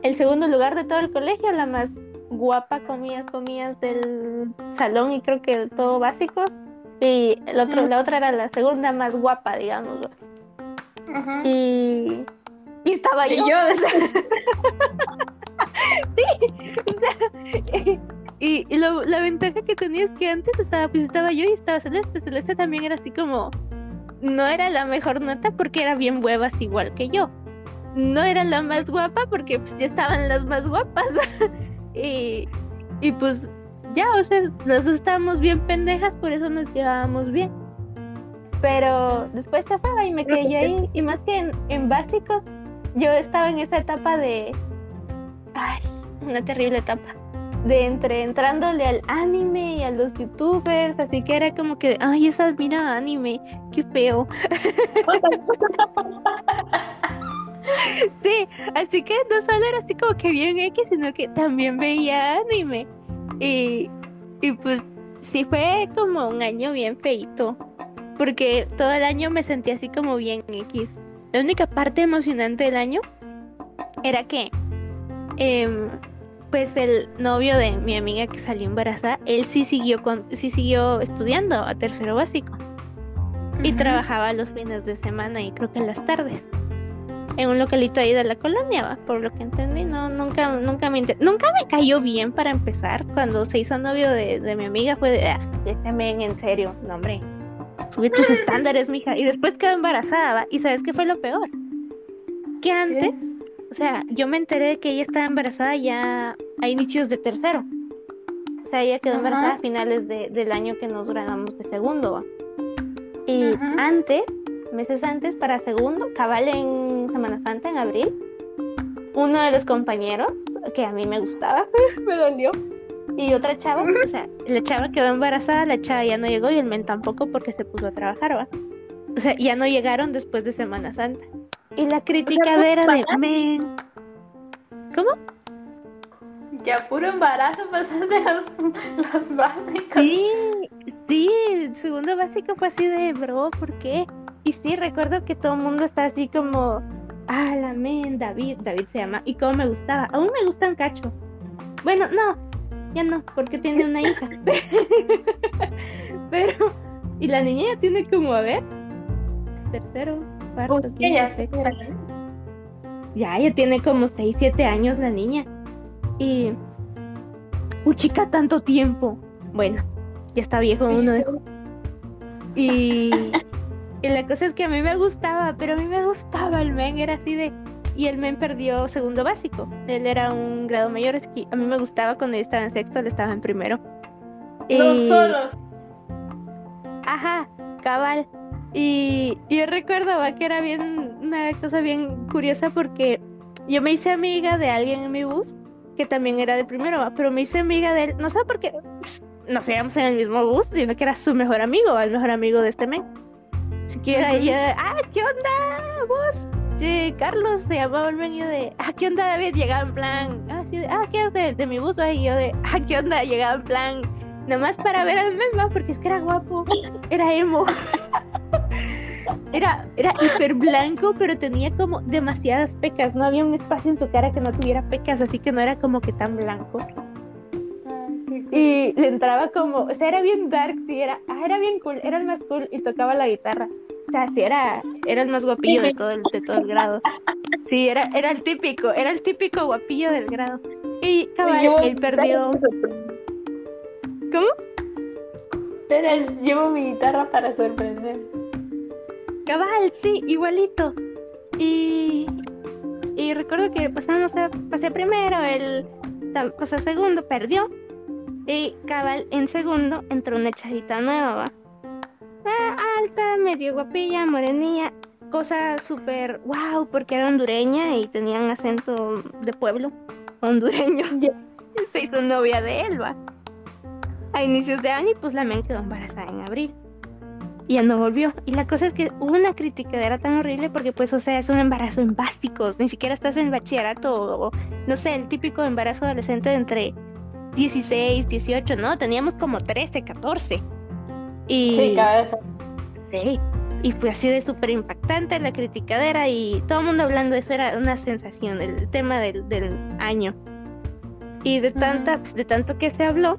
el segundo lugar de todo el colegio, la más guapa, comías, comías del salón y creo que todo básico y el otro, la otra era la segunda más guapa, digamos. Y, y estaba yo. sí, y, y la ventaja que tenía es que antes estaba, pues estaba yo y estaba Celeste. Celeste también era así como, no era la mejor nota porque era bien huevas igual que yo. No era la más guapa porque pues ya estaban las más guapas. y, y pues ya, o sea, dos estábamos bien pendejas, por eso nos llevábamos bien. Pero después se fue y me quedé yo ahí. Y más que en, básicos, yo estaba en esa etapa de. Ay, una terrible etapa. De entre entrándole al anime y a los youtubers, así que era como que, ay, esa mira anime, qué feo. sí, así que no solo era así como que bien X, sino que también veía anime. Y, y pues sí fue como un año bien feito, porque todo el año me sentí así como bien X. La única parte emocionante del año era que, em, pues el novio de mi amiga que salió embarazada, él sí siguió, con, sí siguió estudiando a tercero básico y trabajaba los fines de semana y creo que en las tardes en un localito ahí de la colonia, por lo que entendí, no, nunca, nunca me nunca me cayó bien para empezar. Cuando se hizo novio de, mi amiga fue de, ah, este men en serio, no hombre, sube tus estándares, mija. Y después quedó embarazada, y ¿sabes qué fue lo peor? Que antes, o sea, yo me enteré de que ella estaba embarazada ya a inicios de tercero. O sea, ella quedó embarazada a finales del año que nos graduamos de segundo. Y antes meses antes para segundo, cabal en Semana Santa, en abril, uno de los compañeros, que a mí me gustaba, me dolió, y otra chava, o sea, la chava quedó embarazada, la chava ya no llegó y el men tampoco porque se puso a trabajar, ¿va? O sea, ya no llegaron después de Semana Santa. Y la criticadera de men. ¿Cómo?
Ya puro embarazo pasaste los, los básicos.
Sí, sí, el segundo básico fue así de, bro, ¿por qué? Y sí, recuerdo que todo el mundo está así como, ah, la men, David, David se llama, y cómo me gustaba. Aún me gusta un cacho. Bueno, no, ya no, porque tiene una hija. Pero, y la niña ya tiene como, a ver, tercero, cuarto, quinto, sexto. Ya, ya tiene como 6, 7 años la niña. Y, chica, tanto tiempo. Bueno, ya está viejo uno de... Y, y la cosa es que a mí me gustaba, pero a mí me gustaba el men, era así de... Y el men perdió segundo básico. Él era un grado mayor, es que a mí me gustaba cuando yo estaba en sexto, él estaba en primero.
Los solos.
Ajá, cabal. Y yo recuerdo que era bien una cosa bien curiosa porque yo me hice amiga de alguien en mi bus que también era de primero, pero me hice amiga de él, no sé por qué, no íbamos en el mismo bus, sino que era su mejor amigo, el mejor amigo de este men. Siquiera ella, ah, ¿qué onda vos? Sí, Carlos se llamaba el medio de, ah, ¿qué onda David? Llegaba en plan, ah, sí, ah, ¿qué es de, mi bus? Y yo de, ah, ¿qué onda? Llegaba en plan, nomás para ver al meme, porque es que era guapo, era emo. Era, era hiper blanco, pero tenía como demasiadas pecas. No había un espacio en su cara que no tuviera pecas, así que no era como que tan blanco. Y le entraba como, o sea, era bien dark, sí, era, ah, era bien cool, era el más cool y tocaba la guitarra sea, sí era, era el más guapillo de todo el, de todo el grado. Sí, era, era el típico, era el típico guapillo del grado. Y cabal, él perdió. ¿Cómo?
Era llevo mi guitarra para sorprender.
Cabal, sí, igualito. Y, y recuerdo que pasamos a, pasé primero, él pasó segundo, perdió. Y cabal, en segundo entró una chavita nueva, Ah, alta, medio guapilla, morenilla, cosa súper wow, porque era hondureña y tenía un acento de pueblo hondureño. Se hizo novia de Elba. A inicios de año y pues la men quedó embarazada en abril. Y ya no volvió. Y la cosa es que hubo una era tan horrible porque pues, o sea, es un embarazo en básicos. Ni siquiera estás en bachillerato o, no sé, el típico embarazo adolescente de entre 16, 18, ¿no? Teníamos como 13, 14. Y,
sí,
y fue así de súper impactante la criticadera y todo el mundo hablando de eso era una sensación, el tema del, año. Y de tanta, pues, de tanto que se habló,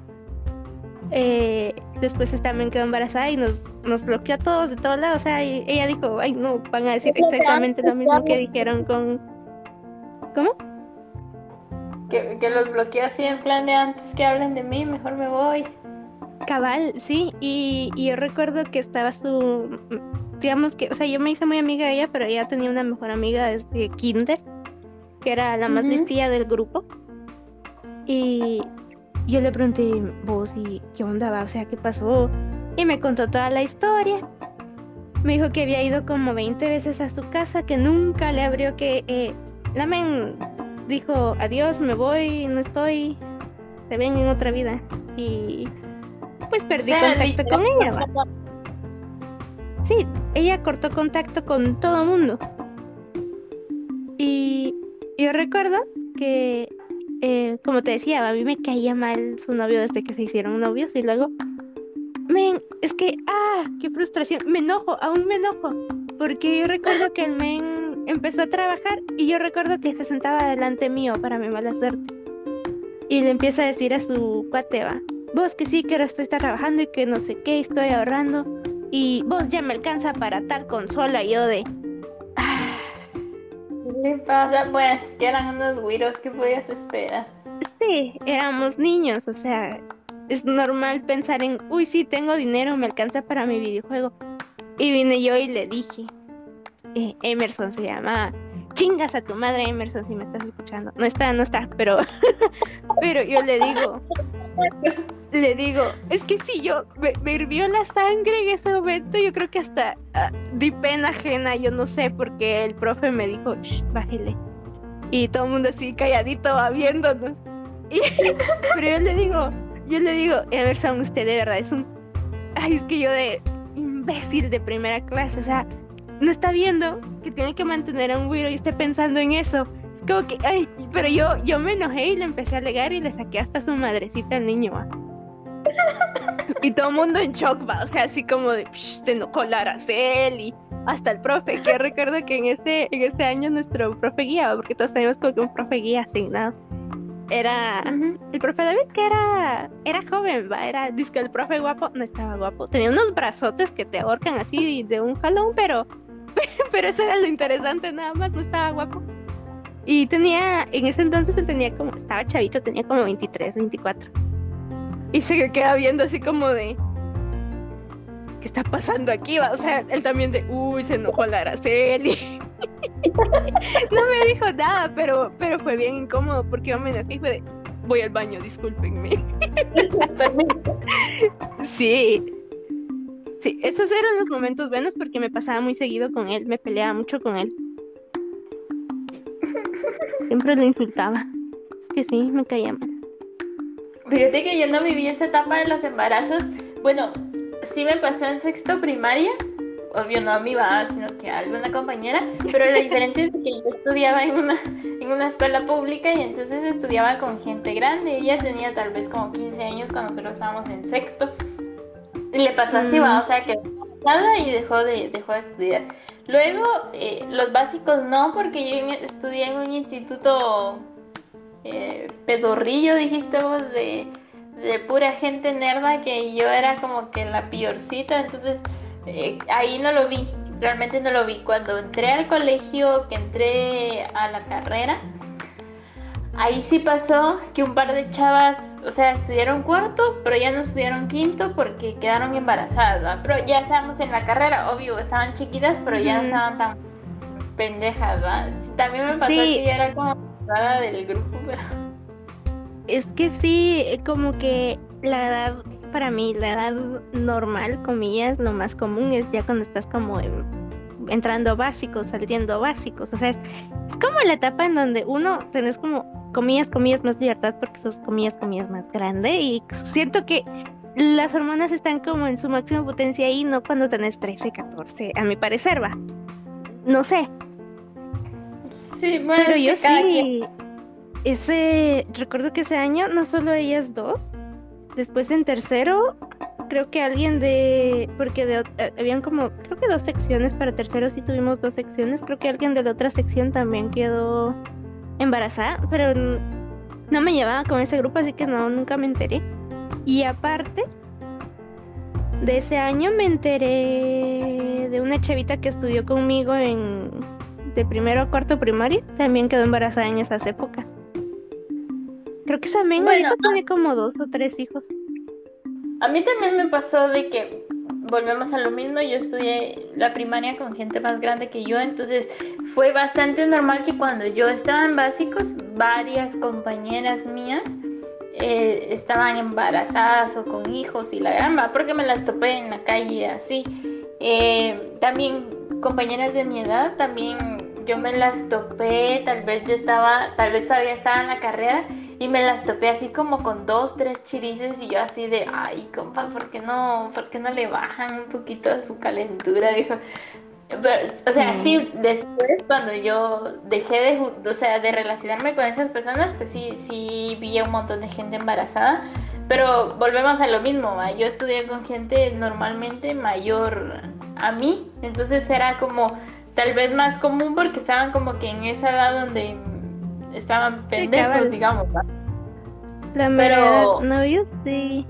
eh, después también quedó embarazada y nos, nos bloqueó a todos de todos lados. O sea, y ella dijo, ay no, van a decir exactamente lo mismo que dijeron con... ¿Cómo?
Que, que los bloqueó así en plan de antes que hablen de mí, mejor me voy.
Cabal, sí, y, yo recuerdo que estaba su, digamos que, o sea, yo me hice muy amiga de ella, pero ella tenía una mejor amiga desde kinder, que era la más listilla del grupo. Y, yo le pregunté, vos, ¿y qué onda va? O sea, ¿qué pasó? Y me contó toda la historia. Me dijo que había ido como 20 veces a su casa, que nunca le abrió, que eh, la men dijo, adiós, me voy, no estoy, se ven en otra vida. Y pues perdí contacto con ella. Sí, ella cortó contacto con todo el mundo. Y yo recuerdo que, eh, como te decía, a mí me caía mal su novio desde que se hicieron novios y luego, men, es que, ah, qué frustración, me enojo, aún me enojo, porque yo recuerdo que el men empezó a trabajar y yo recuerdo que se sentaba delante mío para mi mala suerte. Y le empieza a decir a su cuate, va, vos que sí, que ahora estoy trabajando y que no sé qué, estoy ahorrando. Y vos ya me alcanza para tal consola. Y yo de.
¿Qué pasa? Pues que eran unos güiros que podías esperar.
Sí, éramos niños, o sea, es normal pensar en, uy, sí, tengo dinero, me alcanza para mi videojuego. Y vine yo y le dije, eh, Emerson se llama, chingas a tu madre Emerson si me estás escuchando. No está, no está, pero, pero yo le digo, le digo, es que si yo me, hirvió la sangre en ese momento, yo creo que hasta ah, di pena ajena, yo no sé, porque el profe me dijo, Shh, bájele. Y todo el mundo así calladito viéndonos. pero yo le digo, yo le digo, Emerson, usted de verdad es un. Ay, es que yo de imbécil de primera clase, o sea, no está viendo que tiene que mantener a un güiro y esté pensando en eso. Como que, ay, pero yo, yo me enojé y le empecé a alegar y le saqué hasta su madrecita al niño, Y todo el mundo en shock, va, o sea, así como de, se enojó la Aracel y hasta el profe, que recuerdo que en este, en este año nuestro profe guía, porque todos tenemos como que un profe guía asignado. Era el profe David, que era, era joven, va, era, dice que el profe guapo, no estaba guapo, tenía unos brazotes que te ahorcan así de un jalón, pero, pero eso era lo interesante, nada más, no estaba guapo. Y tenía, en ese entonces tenía como, estaba chavito, tenía como 23, 24. Y se queda viendo así como de, ¿qué está pasando aquí? O sea, él también de, uy, se enojó la Araceli. no me dijo nada, pero, pero fue bien incómodo porque yo me enojé y fue de, voy al baño, discúlpenme. sí. Sí, esos eran los momentos buenos porque me pasaba muy seguido con él, me peleaba mucho con él. Siempre lo insultaba. Es que sí, me caía mal.
Fíjate que yo no viví esa etapa de los embarazos. Bueno, sí me pasó en sexto primaria. Obvio no a mi mamá, sino que a alguna compañera. Pero la diferencia es que yo estudiaba en una, en una escuela pública y entonces estudiaba con gente grande. Ella tenía tal vez como 15 años cuando nosotros estábamos en sexto. Y le pasó así, va, mm. o sea, que y dejó de, dejó de estudiar. Luego, eh, los básicos no, porque yo estudié en un instituto eh, pedorrillo, dijiste vos, de, pura gente nerda, que yo era como que la piorcita, entonces eh, ahí no lo vi, realmente no lo vi. Cuando entré al colegio, que entré a la carrera, ahí sí pasó que un par de chavas o sea, estudiaron cuarto, pero ya no estudiaron quinto porque quedaron embarazadas, Pero ya estábamos en la carrera, obvio, estaban chiquitas, pero ya no estaban tan pendejas, ¿verdad? También me pasó que ya era como nada del grupo, pero...
Es que sí, como que la edad, para mí, la edad normal, comillas, lo más común es ya cuando estás como entrando básicos, saliendo básicos, o sea, es, es como la etapa en donde uno tenés como comillas, comillas más libertad porque sos comillas, comillas más grande y siento que las hormonas están como en su máxima potencia ahí, no cuando tenés 13, 14, a mi parecer va. No sé.
Sí, bueno,
pero yo sí. Ese, recuerdo que ese año no solo ellas dos, después en tercero, creo que alguien de, porque de, eh, habían como, creo que dos secciones para tercero sí tuvimos dos secciones, creo que alguien de la otra sección también quedó embarazada, pero no me llevaba con ese grupo, así que no, nunca me enteré. Y aparte de ese año me enteré de una chavita que estudió conmigo en de primero a cuarto primaria, también quedó embarazada en esas épocas. Creo que esa menga tiene como dos o tres hijos.
A mí también me pasó de que volvemos a lo mismo, yo estudié la primaria con gente más grande que yo, entonces fue bastante normal que cuando yo estaba en básicos, varias compañeras mías eh, estaban embarazadas o con hijos y la gamba, porque me las topé en la calle así. Eh, también compañeras de mi edad, también yo me las topé, tal vez yo estaba, tal vez todavía estaba en la carrera y me las topé así como con dos, tres chirices y yo así de, ay, compa, ¿por qué no, por qué no le bajan un poquito a su calentura? Dijo, o sea, sí, después cuando yo dejé de, o sea, de relacionarme con esas personas, pues sí, sí vi a un montón de gente embarazada, pero volvemos a lo mismo, yo estudié con gente normalmente mayor a mí, entonces era como tal vez más común porque estaban como que en esa edad donde estaban pendejos, digamos.
La Pero... no, yo sí.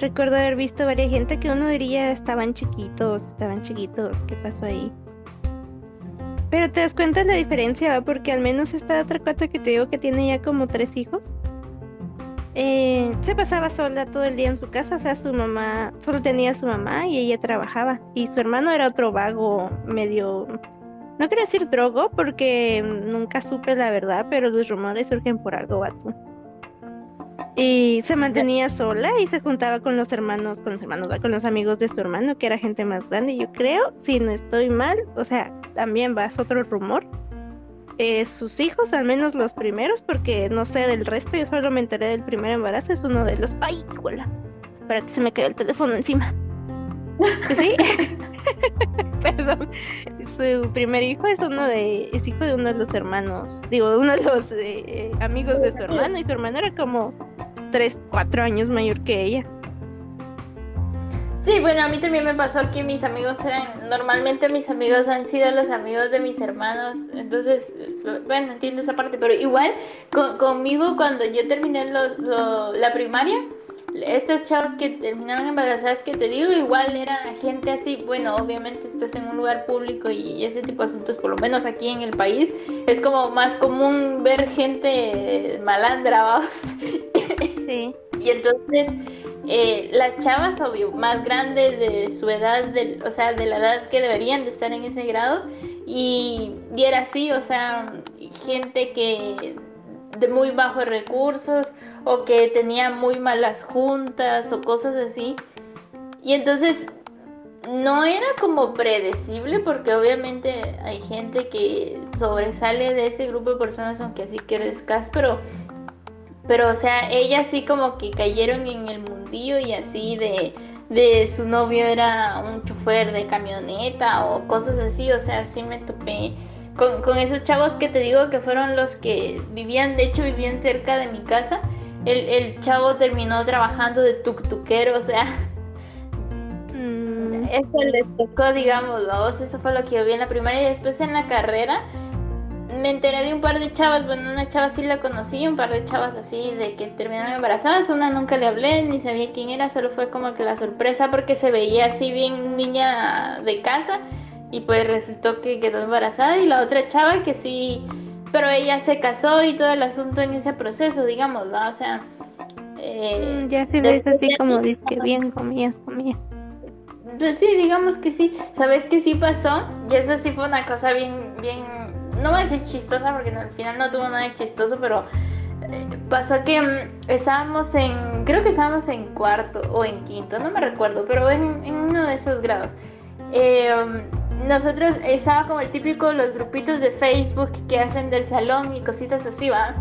Recuerdo haber visto varias gente que uno diría estaban chiquitos, estaban chiquitos, ¿qué pasó ahí? Pero te das cuenta de la diferencia, porque al menos esta otra cuata que te digo que tiene ya como tres hijos, eh, se pasaba sola todo el día en su casa, o sea, su mamá, solo tenía a su mamá y ella trabajaba. Y su hermano era otro vago, medio, no quiero decir drogo, porque nunca supe la verdad, pero los rumores surgen por algo, vato. Y se mantenía sola y se juntaba con los hermanos, con los hermanos, con los amigos de su hermano, que era gente más grande. Yo creo, si no estoy mal, o sea, también va, es otro rumor eh, sus hijos, al menos los primeros, porque no sé del resto, yo solo me enteré del primer embarazo, es uno de los... ¡Ay, hola! Para que se me cayó el teléfono encima. ¿Sí? Perdón. Su primer hijo es uno de... es hijo de uno de los hermanos, digo, uno de los eh, amigos de su hermano, y su hermano era como 3, 4 años mayor que ella.
Sí, bueno, a mí también me pasó que mis amigos eran, normalmente mis amigos han sido los amigos de mis hermanos, entonces, bueno, entiendo esa parte, pero igual conmigo cuando yo terminé la primaria, estas chavas que terminaron embarazadas que te digo, igual era gente así, bueno, obviamente estás en un lugar público y ese tipo de asuntos, por lo menos aquí en el país, es como más común ver gente malandra, vamos. Sí. y entonces eh, las chavas, obvio, más grandes de su edad, o sea, de la edad que deberían de estar en ese grado, y, era así, o sea, gente que de muy bajos recursos o que tenía muy malas juntas o cosas así. Y entonces no era como predecible porque obviamente hay gente que sobresale de ese grupo de personas aunque así crezcas, pero pero, o sea, ellas sí como que cayeron en el mundillo y así de, de su novio era un chofer de camioneta o cosas así. O sea, sí me topé con, con esos chavos que te digo que fueron los que vivían, de hecho, vivían cerca de mi casa. El, el chavo terminó trabajando de tuk-tukero, o sea, mm. eso les tocó, digamos, eso fue lo que yo vi en la primaria y después en la carrera me enteré de un par de chavas, bueno, una chava sí la conocí, un par de chavas así de que terminaron embarazadas, una nunca le hablé, ni sabía quién era, solo fue como que la sorpresa porque se veía así bien niña de casa y pues resultó que quedó embarazada y la otra chava que sí, pero ella se casó y todo el asunto en ese proceso, digamos, ¿no? O sea...
Eh, mm, ya se ves así como dice que bien comías, comías.
Pues sí, digamos que sí. ¿Sabes qué sí pasó? Y eso sí fue una cosa bien, bien no voy a decir chistosa porque al final no tuvo nada de chistoso, pero eh, pasó que mm, estábamos en, creo que estábamos en cuarto o en quinto, no me recuerdo, pero en, uno de esos grados. Eh, nosotros estaba como el típico los grupitos de Facebook que hacen del salón y cositas así, ¿va?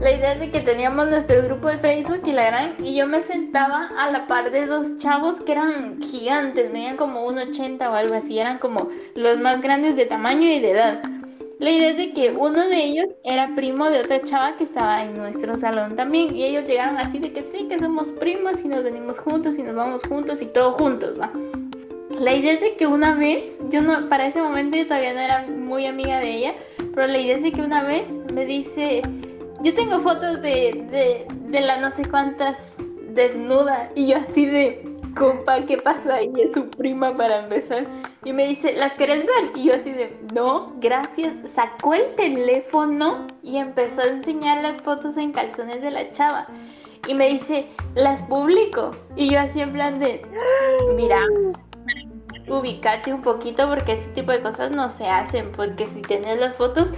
La idea es de que teníamos nuestro grupo de Facebook y la gran y yo me sentaba a la par de dos chavos que eran gigantes, medían como 1,80 o algo así, eran como los más grandes de tamaño y de edad. La idea es de que uno de ellos era primo de otra chava que estaba en nuestro salón también. Y ellos llegaron así de que sí, que somos primos y nos venimos juntos y nos vamos juntos y todo juntos, ¿va? La idea es de que una vez, yo no, para ese momento yo todavía no era muy amiga de ella, pero la idea es de que una vez me dice, yo tengo fotos de, de, de la no sé cuántas desnuda y yo así de, compa, ¿qué pasa ahí? Es su prima para empezar. Y me dice, ¿las querés ver? Y yo así de, no, gracias. Sacó el teléfono y empezó a enseñar las fotos en calzones de la chava. Y me dice, las publico. Y yo así en plan de, mira, ubicate un poquito porque ese tipo de cosas no se hacen. Porque si tenés las fotos,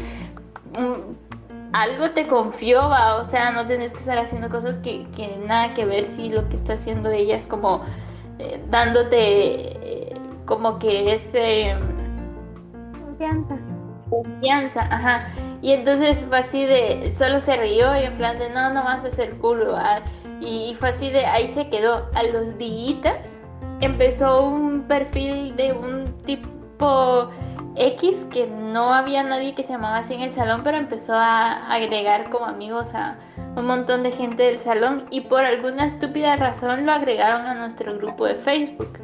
mm, algo te confió, va, o sea, no tenés que estar haciendo cosas que, que nada que ver si lo que está haciendo ella es como eh, dándote eh, como que ese...
Confianza.
Confianza, ajá. Y entonces fue así de, solo se rió y en plan de, no, no vas a hacer culo, Y fue así de, ahí se quedó. A los días empezó un perfil de un tipo X que no había nadie que se llamaba así en el salón, pero empezó a agregar como amigos a un montón de gente del salón y por alguna estúpida razón lo agregaron a nuestro grupo de Facebook.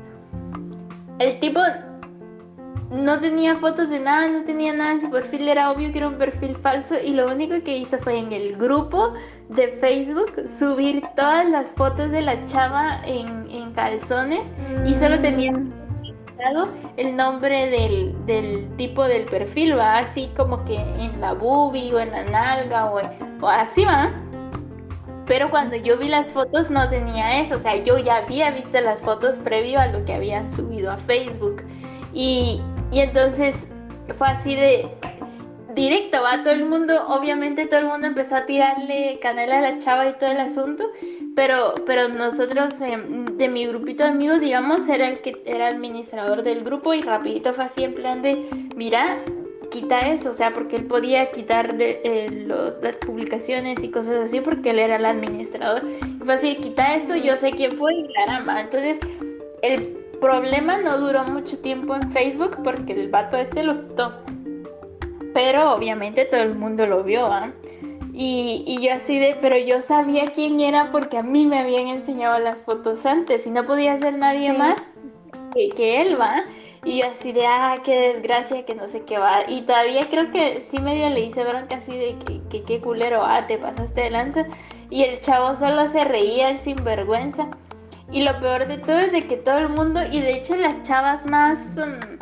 El tipo no tenía fotos de nada, no tenía nada en su perfil, era obvio que era un perfil falso y lo único que hizo fue en el grupo de Facebook subir todas las fotos de la chava en, en calzones y solo tenía mm el nombre del, tipo del perfil, va así como que en la boobie o en la nalga o, o así va. Pero cuando yo vi las fotos no tenía eso, o sea, yo ya había visto las fotos previo a lo que habían subido a Facebook. Y, y entonces fue así de directo, va todo el mundo, obviamente todo el mundo empezó a tirarle canela a la chava y todo el asunto pero, pero nosotros, eh, de mi grupito de amigos, digamos, era el que era administrador del grupo y rapidito fue así en plan de, mira, quita eso, o sea, porque él podía quitar eh, las publicaciones y cosas así porque él era el administrador. Y fue así, quita eso, yo sé quién fue y caramba. Entonces, el problema no duró mucho tiempo en Facebook porque el vato este lo quitó. Pero obviamente todo el mundo lo vio, ¿ah? Y, yo así de, pero yo sabía quién era porque a mí me habían enseñado las fotos antes y no podía ser nadie más que, él, ¿va? Y yo así de, ah, qué desgracia, que no sé qué va. Y todavía creo que sí medio le hice bronca así de que, qué culero, ah, te pasaste de lanza. Y el chavo solo se reía, el sinvergüenza. Y lo peor de todo es de que todo el mundo, y de hecho las chavas más... Mm,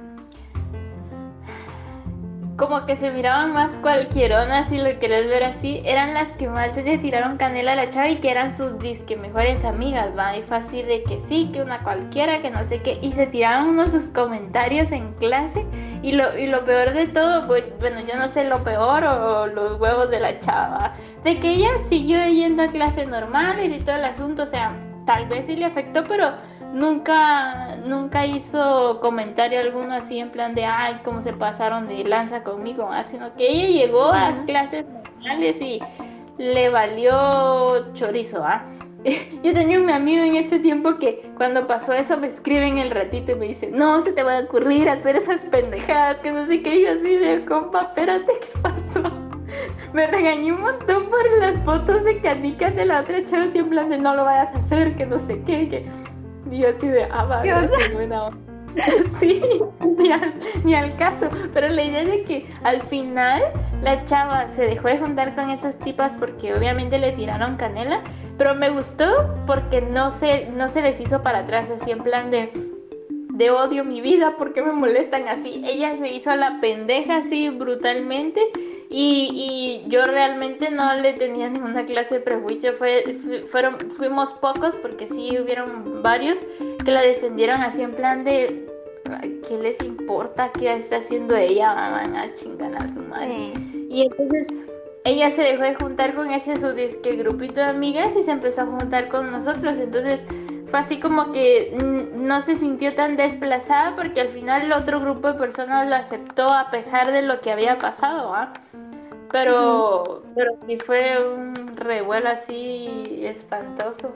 como que se miraban más cualquieronas, si lo querés ver así, eran las que más le tiraron canela a la chava y que eran sus disque mejores amigas, va, y fue así de que sí, que una cualquiera, que no sé qué, y se tiraban unos sus comentarios en clase, y lo, y lo peor de todo, pues, bueno, yo no sé lo peor o los huevos de la chava, de que ella siguió yendo a clases normales y todo el asunto, o sea, tal vez sí le afectó, pero nunca, nunca hizo comentario alguno así en plan de, ay, cómo se pasaron de lanza conmigo, ah, sino que ella llegó a clases normales y le valió chorizo, ¿ah? Yo tenía un amigo en ese tiempo que cuando pasó eso me escribe en el ratito y me dice, no se te va a ocurrir hacer esas pendejadas, que no sé qué, y yo así de, compa, espérate, ¿qué pasó? Me regañó un montón por las fotos de canicas de la otra chava, así en plan de, no lo vayas a hacer, que no sé qué, que y yo así de, ah, buena Sí, ni al, caso. Pero la idea de que al final la chava se dejó de juntar con esas tipas porque obviamente le tiraron canela. Pero me gustó porque no se, no se les hizo para atrás, así en plan de, de odio mi vida, porque me molestan así? Ella se hizo la pendeja así brutalmente y, y, yo realmente no le tenía ninguna clase de prejuicio. Fue, fueron, fuimos pocos porque sí hubieron varios que la defendieron así en plan de ¿qué les importa qué está haciendo ella? Van a chingar a su madre. Y entonces ella se dejó de juntar con ese su disque grupito de amigas y se empezó a juntar con nosotros. Entonces fue así como que no se sintió tan desplazada porque al final el otro grupo de personas la aceptó a pesar de lo que había pasado, ¿ah? Pero, pero sí fue un revuelo así espantoso.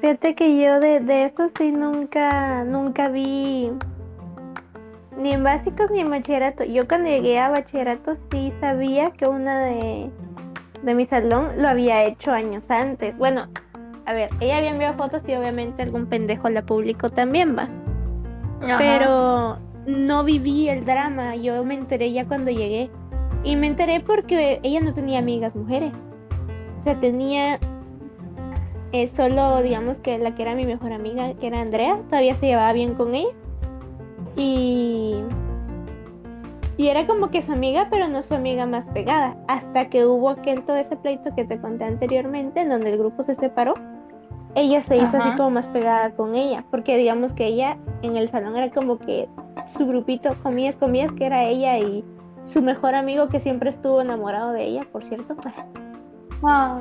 Fíjate que yo de, de eso sí nunca, nunca vi ni en básicos ni en bachillerato. Yo cuando llegué a bachillerato sí sabía que una de, de mi salón lo había hecho años antes. Bueno, a ver, ella había enviado fotos y obviamente algún pendejo la publicó también, va. Pero no viví el drama, yo me enteré ya cuando llegué. Y me enteré porque ella no tenía amigas mujeres. O sea, tenía eh, solo, digamos que la que era mi mejor amiga, que era Andrea, todavía se llevaba bien con ella. Y, y era como que su amiga, pero no su amiga más pegada. Hasta que hubo aquel todo ese pleito que te conté anteriormente, en donde el grupo se separó ella se hizo así como más pegada con ella, porque digamos que ella en el salón era como que su grupito, comías, comías, que era ella y su mejor amigo que siempre estuvo enamorado de ella, por cierto.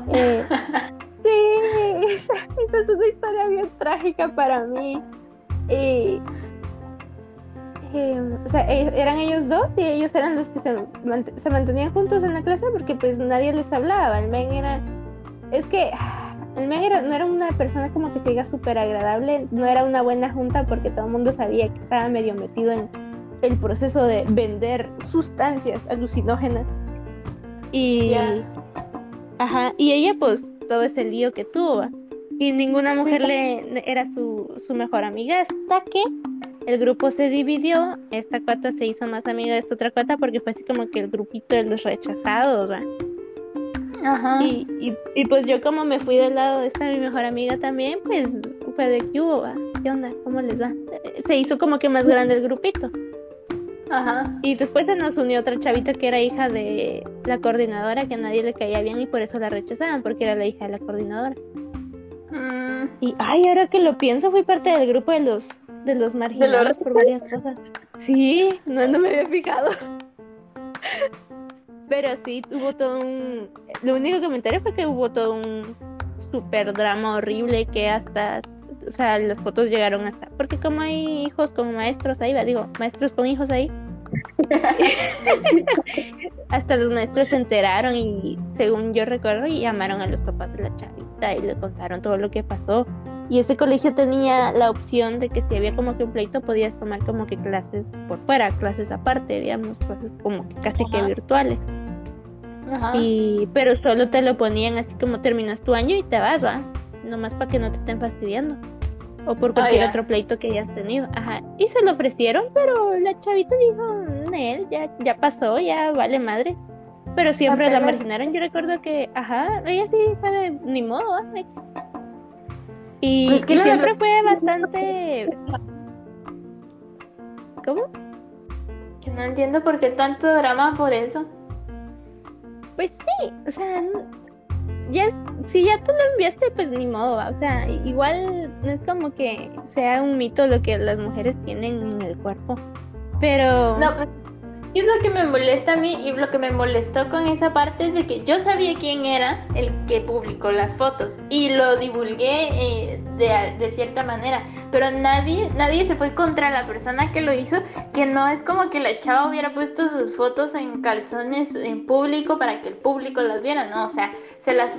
Eh, sí, esa, esa es una historia bien trágica para mí. Eh, eh, o sea, e- eran ellos dos y ellos eran los que se, mant- se mantenían juntos en la clase porque pues nadie les hablaba. El men era... Es que el men era- no era una persona como que se diga súper agradable, no era una buena junta porque todo el mundo sabía que estaba medio metido en el proceso de vender sustancias alucinógenas. Y... Ajá, y ella pues todo ese lío que tuvo. Y ninguna
Sí.
mujer le era su, su mejor amiga hasta que el grupo se dividió. Esta cuata se hizo más amiga de esta otra cuata porque fue así como que el grupito de los rechazados. ¿va?
Ajá.
Y, y, y, pues yo como me fui del lado de esta mi mejor amiga también, pues fue de que hubo, ¿va? ¿qué onda? ¿Cómo les va? Eh, Se hizo como que más grande el grupito.
Ajá.
Y después se nos unió otra chavita que era hija de la coordinadora, que a nadie le caía bien y por eso la rechazaban, porque era la hija de la coordinadora.
Mm,
Y ay, ahora que lo pienso, fui parte del grupo de los de los marginados por varias cosas. Sí, no, no me había fijado. Pero sí, hubo todo un... Lo único que me enteré fue que hubo todo un super drama horrible que hasta... O sea, las fotos llegaron hasta... Porque como hay hijos con maestros ahí, va, digo, maestros con hijos ahí. hasta los maestros se enteraron y según yo recuerdo llamaron a los papás de la y le contaron todo lo que pasó. Y ese colegio tenía la opción de que si había como que un pleito podías tomar como que clases por fuera, clases aparte, digamos, clases como que casi que virtuales.
Ajá.
Y pero solo te lo ponían así como terminas tu año y te vas, ¿va? Nomás para que no te estén fastidiando. O por cualquier
ya.
otro pleito que hayas tenido. Ajá. Y se lo ofrecieron, pero la chavita dijo, Nel, ya, ya pasó, ya vale madre. Pero siempre la marginaron. Yo recuerdo que, ajá, ella sí fue de ni modo, ¿va? Y,
Pues que
y
la
siempre fue bastante. ¿Cómo?
Que no entiendo por qué tanto drama por eso.
Pues sí, o sea, ya si ya tú lo enviaste, pues ni modo, ¿va? o sea, igual no es como que sea un mito lo que las mujeres tienen en el cuerpo, pero
No, pues ¿qué es lo que me molesta a mí y lo que me molestó con esa parte es de que yo sabía quién era el que publicó las fotos y lo divulgué eh, de, de cierta manera, pero nadie, nadie se fue contra la persona que lo hizo, que no es como que la chava hubiera puesto sus fotos en calzones en público para que el público las viera, no, o sea, se las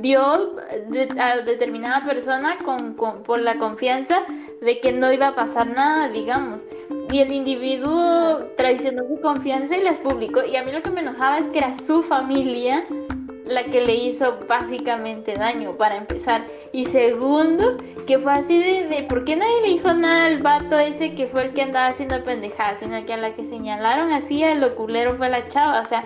dio de- a determinada persona con, con- por la confianza de que no iba a pasar nada, digamos. Y el individuo traicionó su confianza y las publicó. Y a mí lo que me enojaba es que era su familia la que le hizo básicamente daño, para empezar. Y segundo, que fue así de, de ¿por qué nadie le dijo nada al vato ese que fue el que andaba haciendo pendejadas? Sino que a la que señalaron así a lo culero fue la chava, o sea.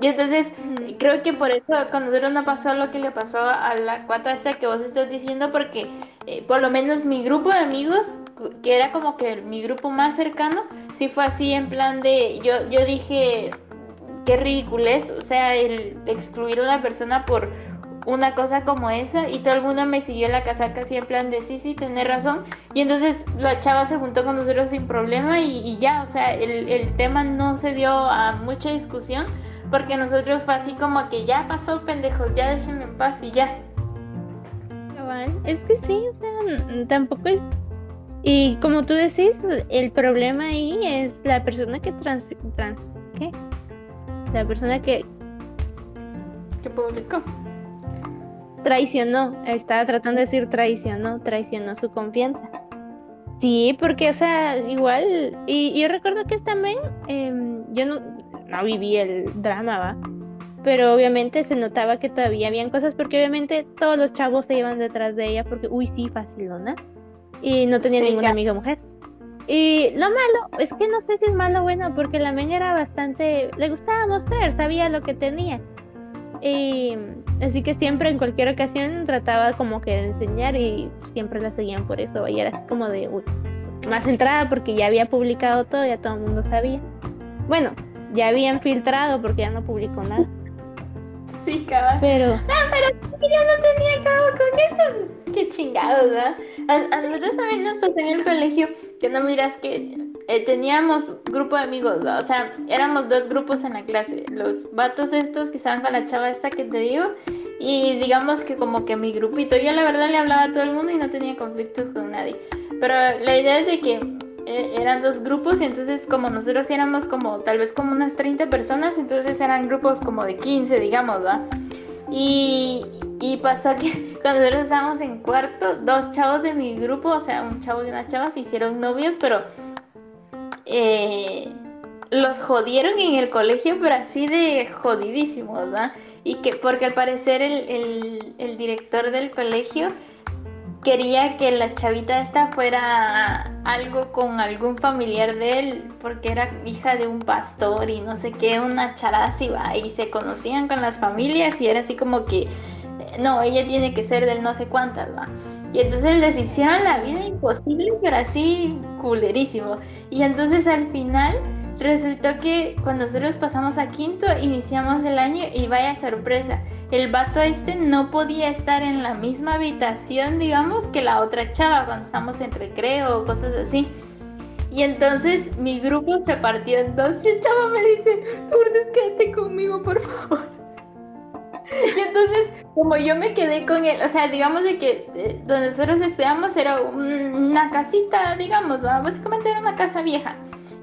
Y entonces creo que por eso con nosotros no pasó lo que le pasó a la cuata esa que vos estás diciendo, porque eh, por lo menos mi grupo de amigos, que era como que mi grupo más cercano, sí fue así en plan de, yo, yo dije, qué ridículo es, o sea, el excluir a una persona por una cosa como esa y todo el mundo me siguió la casaca así en plan de sí, sí, tenés razón. Y entonces la chava se juntó con nosotros sin problema y, y ya, o sea, el, el tema no se dio a mucha discusión porque nosotros fue así como que ya pasó, pendejos, ya déjenme en paz y ya.
Es que sí, o sea, n- tampoco es. Y como tú decís, el problema ahí es la persona que trans, trans ¿qué? La persona que
¿Qué publicó?
traicionó, estaba tratando de decir traicionó, traicionó su confianza. Sí, porque, o sea, igual, y, y yo recuerdo que también, em, yo no, no viví el drama, ¿va? Pero obviamente se notaba que todavía habían cosas, porque obviamente todos los chavos se iban detrás de ella, porque, uy, sí, facilona, y no tenía
Sí,
ninguna
ya.
amiga mujer. Y lo malo, es que no sé si es malo o bueno, porque la men era bastante, le gustaba mostrar, sabía lo que tenía. Y así que siempre en cualquier ocasión trataba como que de enseñar y siempre la seguían por eso. Y era así como de uy, más entrada porque ya había publicado todo, ya todo el mundo sabía. Bueno, ya habían filtrado porque ya no publicó nada.
Sí, cabal.
Pero
Ah, pero yo no tenía cabo con eso. Qué chingados, ¿verdad? A, a nosotros también nos pasó en el colegio que no miras que eh, teníamos grupo de amigos, o sea, éramos dos grupos en la clase, los vatos estos que estaban con la chava esta que te digo, y digamos que como que mi grupito, yo la verdad le hablaba a todo el mundo y no tenía conflictos con nadie, pero la idea es de que eh, eran dos grupos y entonces como nosotros éramos como tal vez como unas 30 personas, entonces eran grupos como de 15, digamos, ¿va? Y, y pasó que cuando nosotros estábamos en cuarto, dos chavos de mi grupo, o sea, un chavo y unas chavas, se hicieron novios, pero eh, los jodieron en el colegio, pero así de jodidísimos, ¿verdad? Y que porque al parecer el, director del colegio quería que la chavita esta fuera algo con algún familiar de él, porque era hija de un pastor y no sé qué, una charazi, va, y se conocían con las familias y era así como que, eh, no, ella tiene que ser del no sé cuántas, va. Y entonces les hicieron la vida imposible, pero así culerísimo. Y entonces al final resultó que cuando nosotros pasamos a quinto, iniciamos el año y vaya sorpresa. El vato este no podía estar en la misma habitación, digamos, que la otra chava cuando estamos en recreo o cosas así. Y entonces mi grupo se partió en dos y el chavo me dice, Lourdes, quédate conmigo, por favor. Y entonces, como yo me quedé con él, o sea, digamos de que eh, donde nosotros estudiamos era una casita, digamos, básicamente era una casa vieja.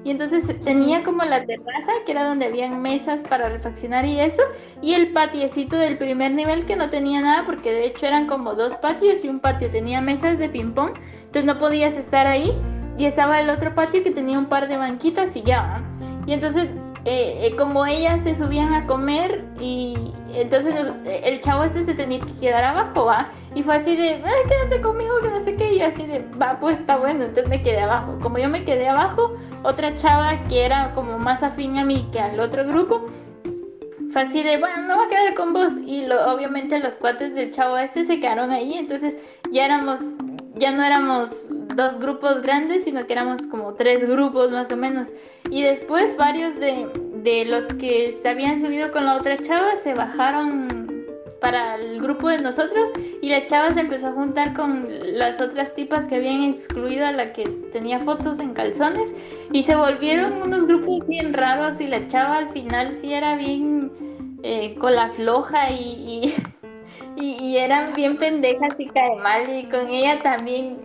Y entonces tenía como la terraza, que era donde habían mesas para refaccionar y eso, y el patiecito del primer nivel que no tenía nada, porque de hecho eran como dos patios y un patio tenía mesas de ping-pong, entonces no podías estar ahí. Y estaba el otro patio que tenía un par de banquitas y ya. Y entonces eh, eh, como ellas se subían a comer y entonces el chavo este se tenía que quedar abajo. Y fue así de, quédate conmigo, que no sé qué, y así de, va, pues está bueno, entonces me quedé abajo. Como yo me quedé abajo, otra chava que era como más afín a mí que al otro grupo, fue así de, bueno, no va a quedar con vos. Y obviamente los cuates del chavo este se quedaron ahí, entonces ya éramos, ya no éramos dos grupos grandes, sino que éramos como tres grupos más o menos. Y después varios de, de los que se habían subido con la otra chava se bajaron para el grupo de nosotros y la chava se empezó a juntar con las otras tipas que habían excluido a la que tenía fotos en calzones y se volvieron unos grupos bien raros y la chava al final sí era bien eh, con la floja y y, eran bien pendejas y cae mal. Y con ella también,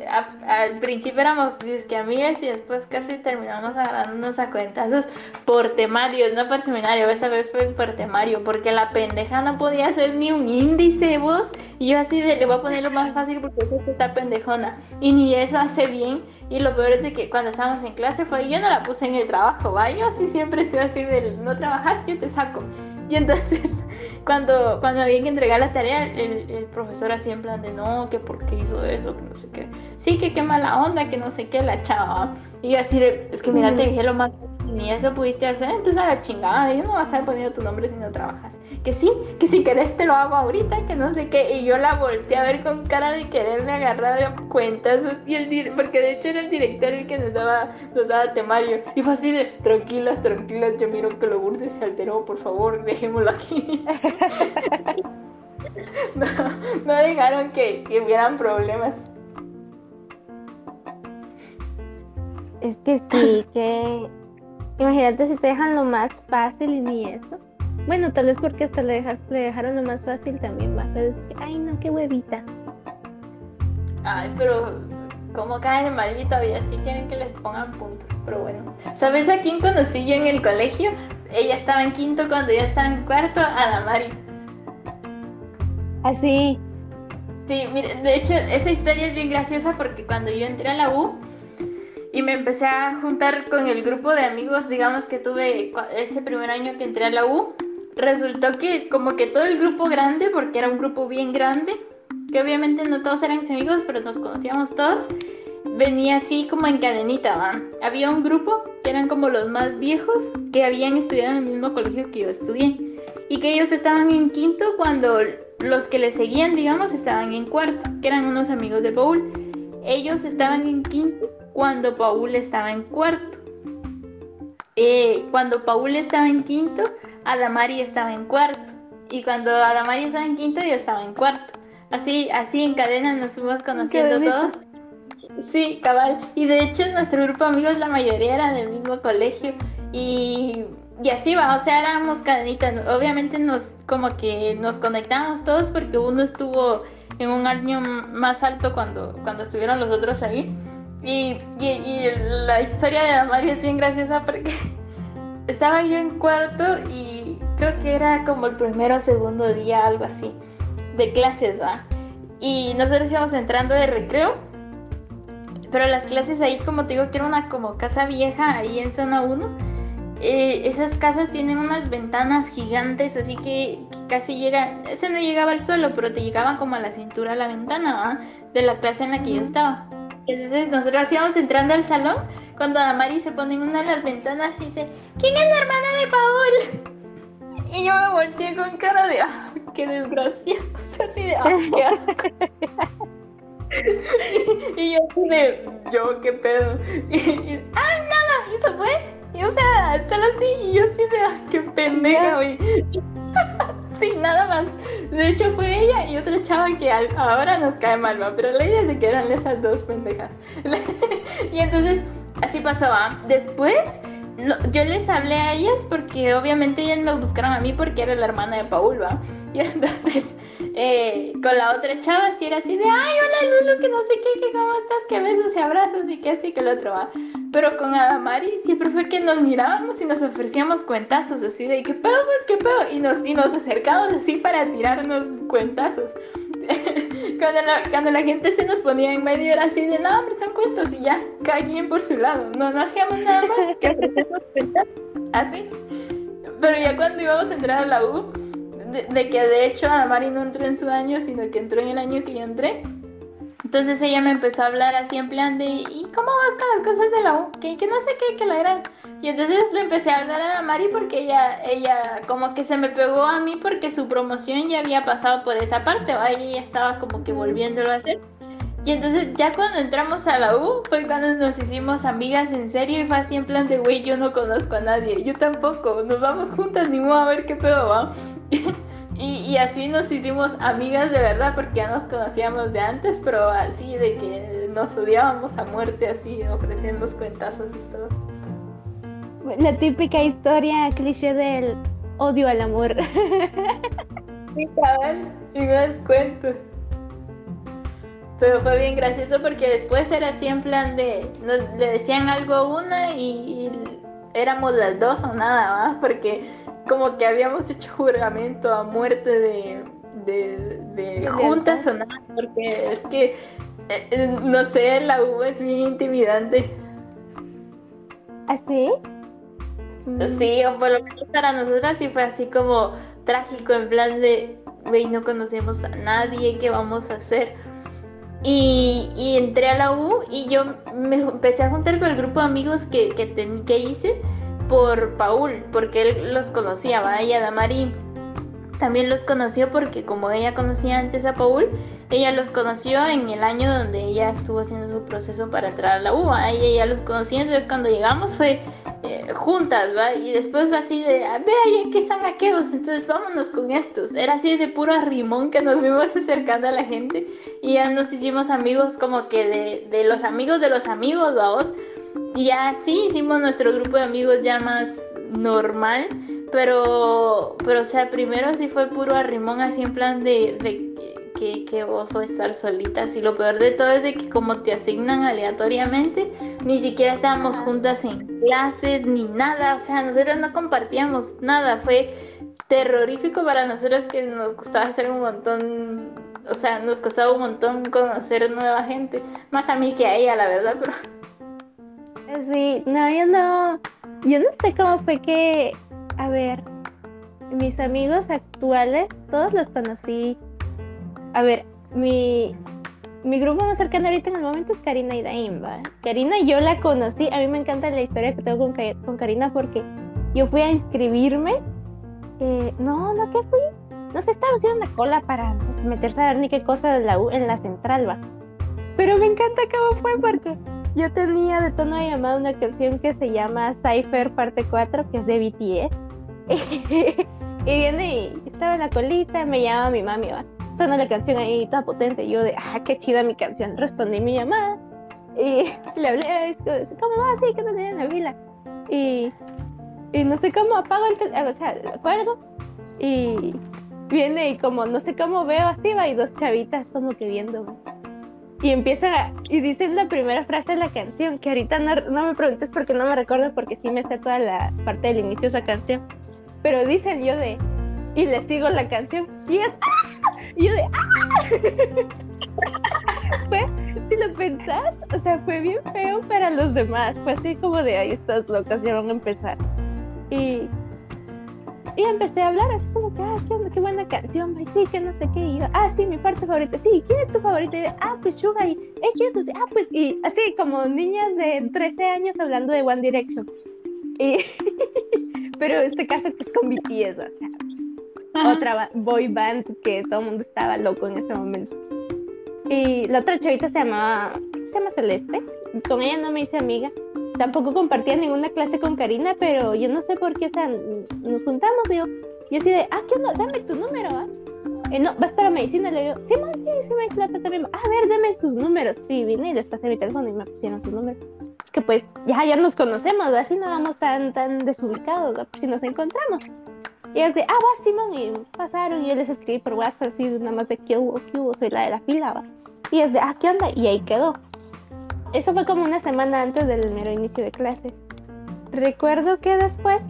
al principio éramos que amigas y después casi terminamos agarrándonos a cuentazos por temario, no por seminario, esa vez fue por temario, porque la pendeja no podía hacer ni un índice vos. Y yo así le voy a poner lo más fácil porque eso está pendejona. Y ni eso hace bien. Y lo peor es de que cuando estábamos en clase fue, yo no la puse en el trabajo, ¿va? Yo así siempre soy así de, no trabajas, yo te saco. Y entonces, cuando, cuando había que entregar la tarea, el, el, profesor así en plan de no, que por qué hizo eso, que no sé qué. Sí, que qué mala onda, que no sé qué, la chava. Y yo así de, es que mira, te dije lo más ni eso pudiste hacer, entonces a la chingada, yo no vas a estar poniendo tu nombre si no trabajas. Que sí, que si querés te lo hago ahorita, que no sé qué. Y yo la volteé a ver con cara de quererme agarrar cuentas. Y el porque de hecho era el director el que nos daba, nos daba temario. Y fue así de, tranquilas, tranquilas, yo miro que lo burde se alteró, por favor, dejémoslo aquí. no, no dejaron que, que hubieran problemas.
Es que sí, que Imagínate si te dejan lo más fácil y ni eso. Bueno, tal vez porque hasta le, dejas, le dejaron lo más fácil también va a decir, ay no, qué huevita.
Ay, pero como cae de mal y todavía sí quieren que les pongan puntos, pero bueno. ¿Sabes a quién conocí yo en el colegio? Ella estaba en quinto cuando yo estaba en cuarto, a la Mari.
Así.
¿Ah, sí, mire, de hecho, esa historia es bien graciosa porque cuando yo entré a la U, y me empecé a juntar con el grupo de amigos, digamos que tuve ese primer año que entré a la U. Resultó que como que todo el grupo grande, porque era un grupo bien grande, que obviamente no todos eran amigos, pero nos conocíamos todos, venía así como en cadenita, ¿va? Había un grupo que eran como los más viejos, que habían estudiado en el mismo colegio que yo estudié, y que ellos estaban en quinto cuando los que le seguían, digamos, estaban en cuarto, que eran unos amigos de Paul. Ellos estaban en quinto cuando Paul estaba en cuarto. Eh, cuando Paul estaba en quinto, Adamari estaba en cuarto. Y cuando Adamari estaba en quinto, yo estaba en cuarto. Así, así en cadena nos fuimos conociendo todos. Sí, cabal. Y de hecho nuestro grupo de amigos la mayoría era del mismo colegio y, y así va, o sea, éramos cadenitas. Obviamente nos como que nos conectamos todos porque uno estuvo en un año más alto cuando, cuando estuvieron los otros ahí. Y, y, la historia de Mario es bien graciosa porque estaba yo en cuarto y creo que era como el primero o segundo día, algo así, de clases, ¿va? Y nosotros íbamos entrando de recreo, pero las clases ahí, como te digo, que era una como casa vieja ahí en zona 1. Eh, esas casas tienen unas ventanas gigantes, así que, casi llega, ese no llegaba al suelo, pero te llegaba como a la cintura la ventana, ¿va? De la clase en la que yo estaba. Entonces nosotros íbamos entrando al salón cuando Damari se pone en una de las ventanas y dice, ¿quién es la hermana de Paul? Y yo me volteé con cara de, ah, qué desgracia. Así de, ah, qué asco. y, yo de, yo, qué pedo. Y, ah, nada, y se fue. Y o sea, solo así, y yo así de, ah, qué pendeja, güey. Sí, nada más. De hecho, fue ella y otra chava que ahora nos cae mal, ¿va? pero la idea es que eran esas dos pendejas. y entonces, así pasaba. Después, yo les hablé a ellas porque obviamente ellas me buscaron a mí porque era la hermana de Paul, ¿va? Y entonces, eh, con la otra chava, sí era así de, ay, hola Lulu, que no sé qué, que cómo estás, que besos y abrazos y que así que el otro va. Pero con Adamari siempre fue que nos mirábamos y nos ofrecíamos cuentazos así de, ¿qué pedo, pues, qué pedo? Y nos, y nos acercábamos así para tirarnos cuentazos. cuando, la, cuando la gente se nos ponía en medio era así de, no, hombre, son cuentos y ya, cada quien por su lado. No, no hacíamos nada más que ofrecernos cuentazos, así. Pero ya cuando íbamos a entrar a la U, de, que de hecho Adamari no entró en su año, sino que entró en el año que yo entré, entonces ella me empezó a hablar así en plan de, ¿y cómo vas con las cosas de la U? Que, que no sé qué, que la eran. Y entonces le empecé a hablar a Mari porque ella, ella como que se me pegó a mí porque su promoción ya había pasado por esa parte, ¿va? Y ella estaba como que volviéndolo a hacer. Y entonces ya cuando entramos a la U fue cuando nos hicimos amigas en serio y fue así en plan de, güey, yo no conozco a nadie, yo tampoco, nos vamos juntas ni modo a ver qué pedo va. Y, así nos hicimos amigas de verdad porque ya nos conocíamos de antes, pero así de que nos odiábamos a muerte, así ofreciendo cuentazos y todo.
La típica historia cliché del odio al amor.
Sí, cabal, y me cuento. Pero fue bien gracioso porque después era así en plan de, le decían algo a una y, éramos las dos o nada, más Porque como que habíamos hecho juramento a muerte de, de, juntas o nada, porque es que, eh, eh, no sé, la U es bien intimidante.
¿Así?
¿Ah, sí, o por lo menos para nosotras sí fue así como trágico, en plan de, güey, no conocemos a nadie, ¿qué vamos a hacer? Y, y, entré a la U y yo me empecé a juntar con el grupo de amigos que, que, que hice por Paul, porque él los conocía, ¿va? Y Adamari también los conoció porque como ella conocía antes a Paul, ella los conoció en el año donde ella estuvo haciendo su proceso para entrar a la UBA. Ella los conocía, entonces cuando llegamos fue eh, juntas, ¿va? Y después fue así de, ah, ve que son aquellos, entonces vámonos con estos. Era así de puro rimón que nos fuimos acercando a la gente y ya nos hicimos amigos como que de, de los amigos de los amigos, vamos. Y así hicimos nuestro grupo de amigos ya más normal, pero, pero o sea, primero sí fue puro arrimón, así en plan de, que, que oso estar solitas. Y lo peor de todo es de que como te asignan aleatoriamente, ni siquiera estábamos juntas en clases ni nada, o sea, nosotros no compartíamos nada, fue terrorífico para nosotros que nos costaba hacer un montón, o sea, nos costaba un montón conocer nueva gente, más a mí que a ella, la verdad, pero...
Sí, no, yo no, yo no sé cómo fue que, a ver, mis amigos actuales, todos los conocí. A ver, mi, mi grupo más cercano ahorita en el momento es Karina y Daim, ¿va? Karina yo la conocí, a mí me encanta la historia que tengo con, con Karina porque yo fui a inscribirme, eh, no, no, ¿qué fui? No sé, estaba haciendo una cola para meterse a ver ni qué cosa de la U en la central, va. Pero me encanta cómo fue porque yo tenía de tono de llamada una canción que se llama Cypher Parte 4, que es de BTS. y viene y estaba en la colita, me llama mi mami, va. Suena la canción ahí toda potente. Yo de, ah, qué chida mi canción. Respondí mi llamada. Y le hablé, ¿cómo va? Sí, que no tenía una vila. Y, y no sé cómo apago el teléfono, o sea, lo cuelgo. Y viene y como no sé cómo veo así, va, y dos chavitas como que viendo. Y empieza, y dicen la primera frase de la canción, que ahorita no, no me preguntes porque no me recuerdo, porque sí me sé toda la parte del inicio de esa canción. Pero dicen yo de, y le sigo la canción, y es, y yo de, ¡ah! fue, si lo pensás, o sea, fue bien feo para los demás. Fue así como de, ay, estas locas ya van a empezar. Y y empecé a hablar así como que, ah, qué, qué buena canción, sí, que no sé qué. Y yo, ah, sí, mi parte favorita, sí, ¿quién es tu favorita? Y yo, ah, pues Suga, y, ¿quién es tu? Ah, pues, y así como niñas de 13 años hablando de One Direction. Y, pero este caso es con BTS, o sea, otra boy band que todo el mundo estaba loco en ese momento. Y la otra chavita se llamaba, se llama Celeste, con ella no me hice amiga tampoco compartía ninguna clase con Karina, pero yo no sé por qué, o sea, nos juntamos, yo, yo así de, ah, ¿qué onda? Dame tu número, ¿ah? Eh, no, vas para medicina, le digo, sí, sí, sí, me explota también, a ver, dame sus números, sí, vine y les pasé mi teléfono y me pusieron sus números, que pues, ya, ya nos conocemos, así no vamos tan, tan desubicados, si nos encontramos. Y es de, ah, va, Simón, y pasaron, y yo les escribí por WhatsApp, así, nada más de, ¿qué hubo, qué hubo? Soy la de la fila, va. Y es de, ah, ¿qué onda? Y ahí quedó. Eso fue como una semana antes del mero inicio de clases. Recuerdo que después,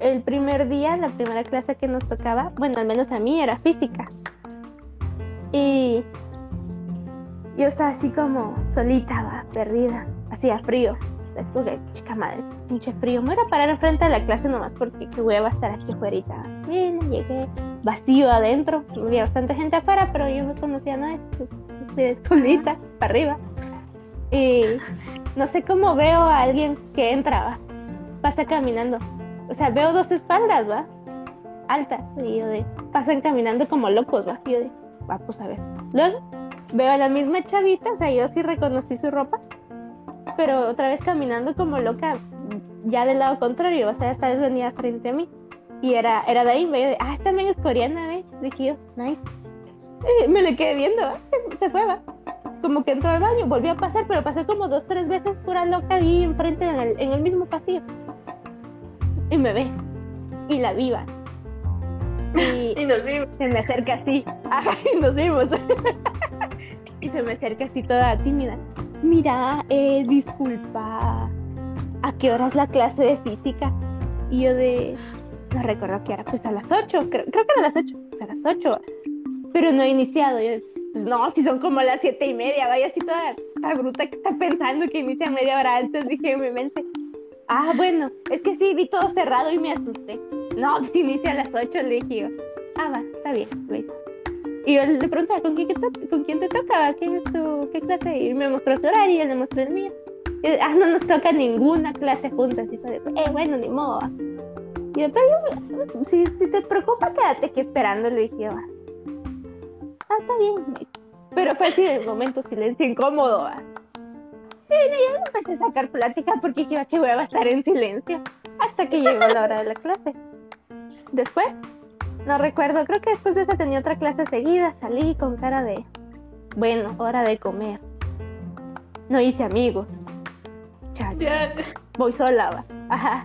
el primer día, la primera clase que nos tocaba, bueno, al menos a mí era física. Y yo estaba así como solita, perdida, hacía frío. Después que, chica madre, pinche frío. Me voy a parar enfrente de la clase nomás porque qué hueva estar aquí afuera. Llegué vacío adentro. Había bastante gente afuera, pero yo no conocía a nadie. Solita, para arriba. Y no sé cómo veo a alguien que entra, pasa caminando. O sea, veo dos espaldas, ¿va? Altas. Y yo de, pasan caminando como locos, ¿va? Y yo de, va, pues a ver. Luego veo a la misma chavita, o sea, yo sí reconocí su ropa, pero otra vez caminando como loca, ya del lado contrario, o sea, esta vez venía frente a mí. Y era, era de ahí, me de, ah, esta también es coreana, ¿ves? Dije yo, nice. Me le quedé viendo, se, se fue, va como que entró al baño, volvió a pasar, pero pasé como dos, tres veces pura loca ahí enfrente en el, en el mismo pasillo. Y me ve. Y la viva.
Y, nos vimos.
Se me acerca así. y nos vimos. y se me acerca así toda tímida. Mira, eh, disculpa. ¿A qué hora es la clase de física? Y yo de... No recuerdo que era, pues a las 8. Creo, creo que era a las 8. a las 8. Pero no he iniciado. Yo, pues no, si son como las siete y media, vaya así toda, toda bruta que está pensando que inicia media hora antes, dije en mi mente. Ah, bueno, es que sí, vi todo cerrado y me asusté. No, si inicia a las ocho, le dije Ah, va, está bien, Y yo le preguntaba, ¿con quién, ¿con te toca? ¿Qué clase? Y me mostró su horario y él le mostró el mío. Y, ah, no nos toca ninguna clase juntas. Y fue, eh, bueno, ni modo. Y yo, pero si, si te preocupa, quédate aquí esperando, le dije, va ah, está bien. Pero fue así de momento silencio incómodo. Sí, yo no empecé a sacar plática porque iba que voy a estar en silencio hasta que llegó la hora de la clase. Después, no recuerdo, creo que después de esa tenía otra clase seguida, salí con cara de, bueno, hora de comer. No hice amigos. Chacho. Voy sola, Ajá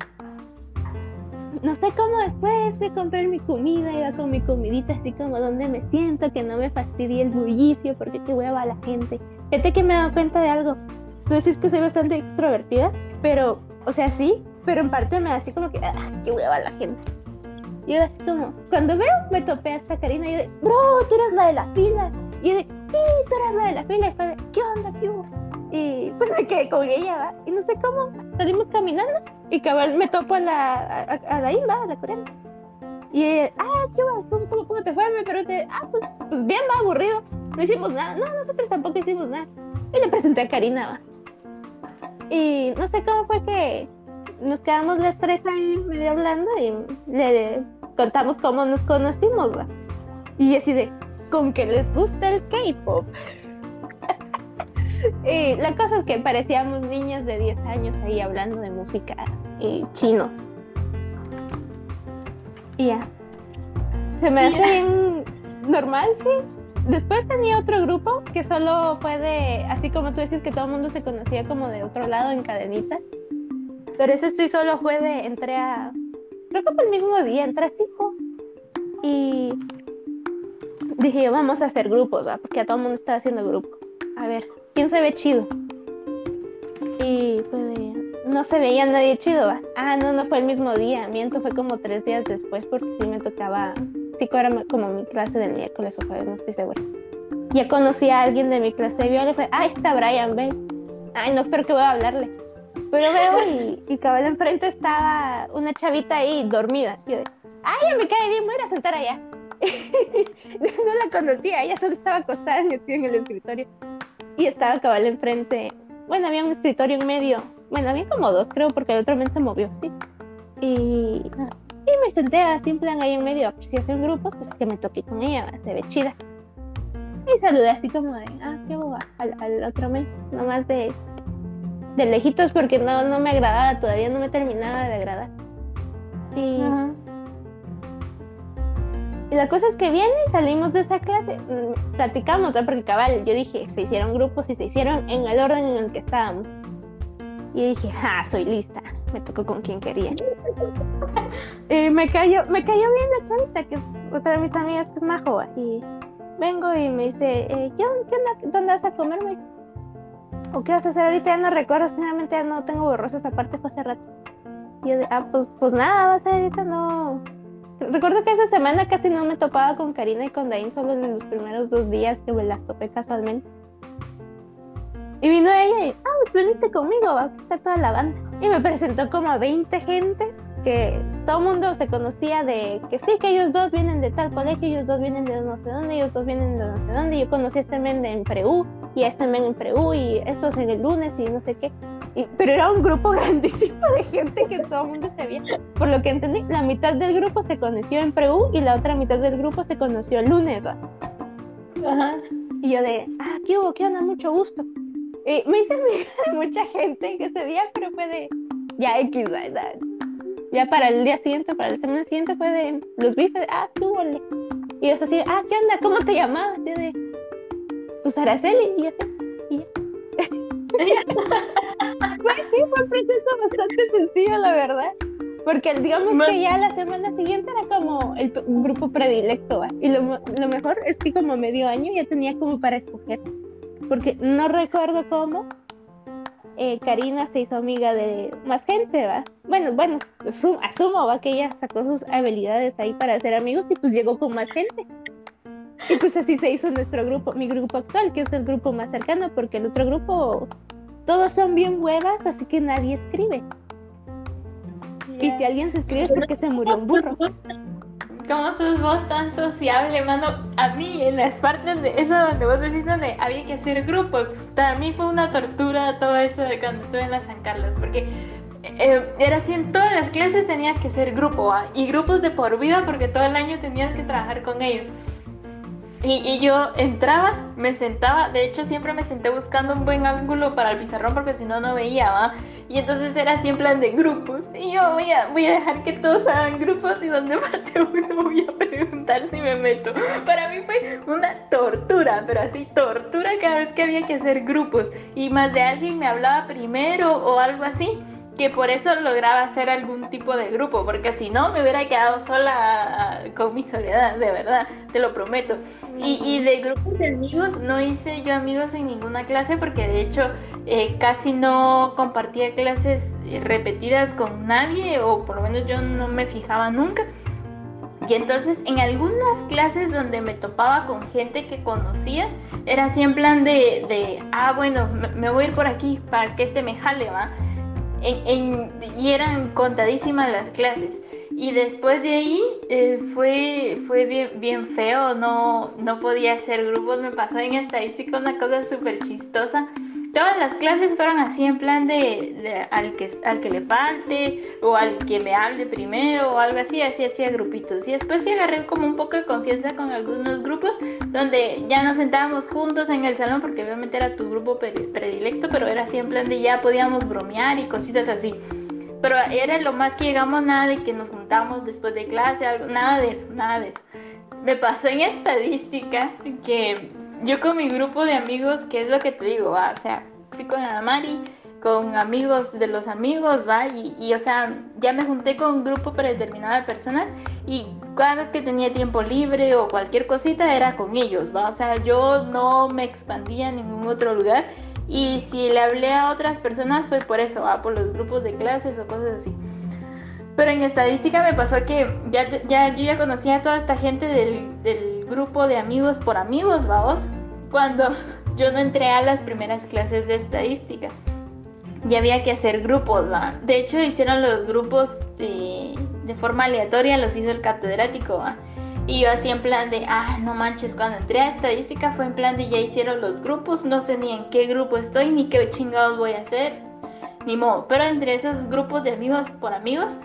no sé cómo después de comprar mi comida, iba con mi comidita así como donde me siento, que no me fastidie el bullicio, porque qué hueva la gente. Fíjate que me he dado cuenta de algo. Tú decís que soy bastante extrovertida, pero, o sea, sí, pero en parte me da así como que, ah, qué hueva la gente. Yo así como, cuando veo, me topé hasta Karina y yo de, bro, tú eres la de la fila. Y yo de, sí, tú eres la de la fila. Y fue de, ¿qué onda, qué hubo? Y pues me quedé con ella, ¿va? Y no sé cómo, salimos caminando y cabal me topo a la, a, a la ¿va? A la coreana. Y, ah, ¿qué va? ¿Cómo, cómo, te fue? Me pregunté, ah, pues, pues bien, va, aburrido. No hicimos nada. No, nosotros tampoco hicimos nada. Y le presenté a Karina, ¿va? Y no sé cómo fue que nos quedamos las tres ahí medio hablando y le contamos cómo nos conocimos, ¿va? Y así de, con que les gusta el K-pop. Y la cosa es que parecíamos niñas de 10 años ahí hablando de música y chinos. Y ya. Se me hace bien normal, sí. después tenía otro grupo que solo fue de, así como tú decís que todo el mundo se conocía como de otro lado en cadenita. Pero ese sí solo fue de, entré a, creo que fue el mismo día, entré a cinco. Y dije, vamos a hacer grupos, ¿va? porque a todo el mundo estaba haciendo grupo. A ver, ¿quién se ve chido? Y pues no se veía nadie chido, ¿va? Ah, no, no fue el mismo día, miento, fue como tres días después porque sí me tocaba, sí era como mi clase del miércoles o jueves, no estoy segura. Ya conocí a alguien de mi clase de viola y fue, ah, está Brian, ve. Ay, no, pero que voy a hablarle. Pero veo y, y cabal enfrente estaba una chavita ahí dormida. Y yo ay, ya me cae bien, voy a ir a sentar allá. no la conocía, ella solo estaba acostada en el escritorio. Y estaba cabal enfrente. Bueno, había un escritorio en medio. Bueno, había como dos, creo, porque el otro men se movió, sí. Y, y me senté así en plan ahí en medio. Si hacen grupos, pues que me toqué con ella, se ve chida. Y saludé así como de, ah, qué boba, al, al otro men, nomás de, de lejitos porque no, no me agradaba, todavía no me terminaba de agradar. Y, y la cosa es que viene, salimos de esa clase, mm, platicamos, ¿no? porque cabal, yo dije, se hicieron grupos y se hicieron en el orden en el que estábamos. Y dije, ah, soy lista, me tocó con quien quería. y me cayó, me cayó bien la chavita, que es otra de mis amigas que es majo. Y vengo y me dice, eh, ¿qué onda? ¿Dónde vas a comerme? ¿O qué vas a hacer ahorita? Ya no recuerdo, sinceramente ya no tengo borroso esa parte, fue hace rato. Y yo de, ah, pues, pues nada, vas a ahorita no. Recuerdo que esa semana casi no me topaba con Karina y con Dain, solo en los primeros dos días que me las topé casualmente. Y vino ella y, ah, pues veniste conmigo, aquí está toda la banda. Y me presentó como a 20 gente que todo el mundo se conocía de que sí, que ellos dos vienen de tal colegio, ellos dos vienen de no sé dónde, ellos dos vienen de no sé dónde. Yo conocí a este men en Preú y a este men en Preú y estos en el lunes y no sé qué. pero era un grupo grandísimo de gente que todo el mundo sabía. Por lo que entendí, la mitad del grupo se conoció en Preú y la otra mitad del grupo se conoció el lunes. Ajá. Y yo de, ah, ¿qué hubo? ¿Qué onda? Mucho gusto. Y me hice de mucha gente que ese día, pero fue de, ya X, ¿verdad? Ya para el día siguiente, para la semana siguiente fue de los bifes, ah, tú, ole. Y yo así, ah, ¿qué onda? ¿Cómo te llamabas? Yo de, pues Araceli, y así, y ya. pues sí, fue un proceso bastante sencillo, la verdad. Porque digamos que ya la semana siguiente era como el, grupo predilecto, ¿va? Y lo, lo mejor es que como medio año ya tenía como para escoger. Porque no recuerdo cómo, eh, Karina se hizo amiga de más gente, ¿va? Bueno, bueno, asumo, ¿va? Que ella sacó sus habilidades ahí para hacer amigos y pues llegó con más gente. Y pues así se hizo nuestro grupo, mi grupo actual, que es el grupo más cercano, porque el otro grupo, todos son bien huevas, así que nadie escribe. Y si alguien se escribe es porque se murió un burro.
¿Cómo sos vos tan sociable, mano? A mí, en las partes de eso donde vos decís donde había que hacer grupos, para mí fue una tortura todo eso de cuando estuve en la San Carlos, porque eh, era así, en todas las clases tenías que ser grupo, y grupos de por vida, porque todo el año tenías que trabajar con ellos. Y, yo entraba, me sentaba, de hecho siempre me senté buscando un buen ángulo para el pizarrón porque si no, no veía, ¿va? Y entonces era así en de grupos. Y yo voy a, voy a dejar que todos hagan grupos y donde parte uno voy a preguntar si me meto. Para mí fue una tortura, pero así tortura cada vez que había que hacer grupos. Y más de alguien me hablaba primero o algo así que por eso lograba hacer algún tipo de grupo, porque si no me hubiera quedado sola con mi soledad, de verdad, te lo prometo. Y, de grupos de amigos no hice yo amigos en ninguna clase, porque de hecho eh, casi no compartía clases repetidas con nadie, o por lo menos yo no me fijaba nunca. Y entonces en algunas clases donde me topaba con gente que conocía, era así en plan de, de ah, bueno, me voy a ir por aquí para que este me jale, ¿va? Y eran contadísimas las clases. Y después de ahí eh, fue, fue bien, bien, feo, no, no podía hacer grupos, me pasó en estadística una cosa súper chistosa todas las clases fueron así en plan de, al, que, al que le falte o al que me hable primero o algo así, así hacía grupitos. Y después sí agarré como un poco de confianza con algunos grupos donde ya nos sentábamos juntos en el salón porque obviamente era tu grupo predilecto, pero era así en plan de ya podíamos bromear y cositas así. Pero era lo más que llegamos, nada de que nos juntamos después de clase, nada de eso, nada de eso. me pasó en estadística que yo con mi grupo de amigos, que es lo que te digo, o sea, fui con Ana Mari, con amigos de los amigos, ¿va? Y, o sea, ya me junté con un grupo predeterminado de personas y cada vez que tenía tiempo libre o cualquier cosita era con ellos, ¿va? O sea, yo no me expandía en ningún otro lugar y si le hablé a otras personas fue por eso, ¿va? Por los grupos de clases o cosas así. Pero en estadística me pasó que ya, ya, yo ya conocía a toda esta gente del grupo de amigos por amigos, vamos, cuando yo no entré a las primeras clases de estadística. Y había que hacer grupos, ¿va? De hecho, hicieron los grupos de, de forma aleatoria, los hizo el catedrático, ¿va? Y yo así en plan de, ah, no manches, cuando entré a estadística fue en plan de ya hicieron los grupos, no sé ni en qué grupo estoy, ni qué chingados voy a hacer, ni modo. Pero entre esos grupos de amigos por amigos,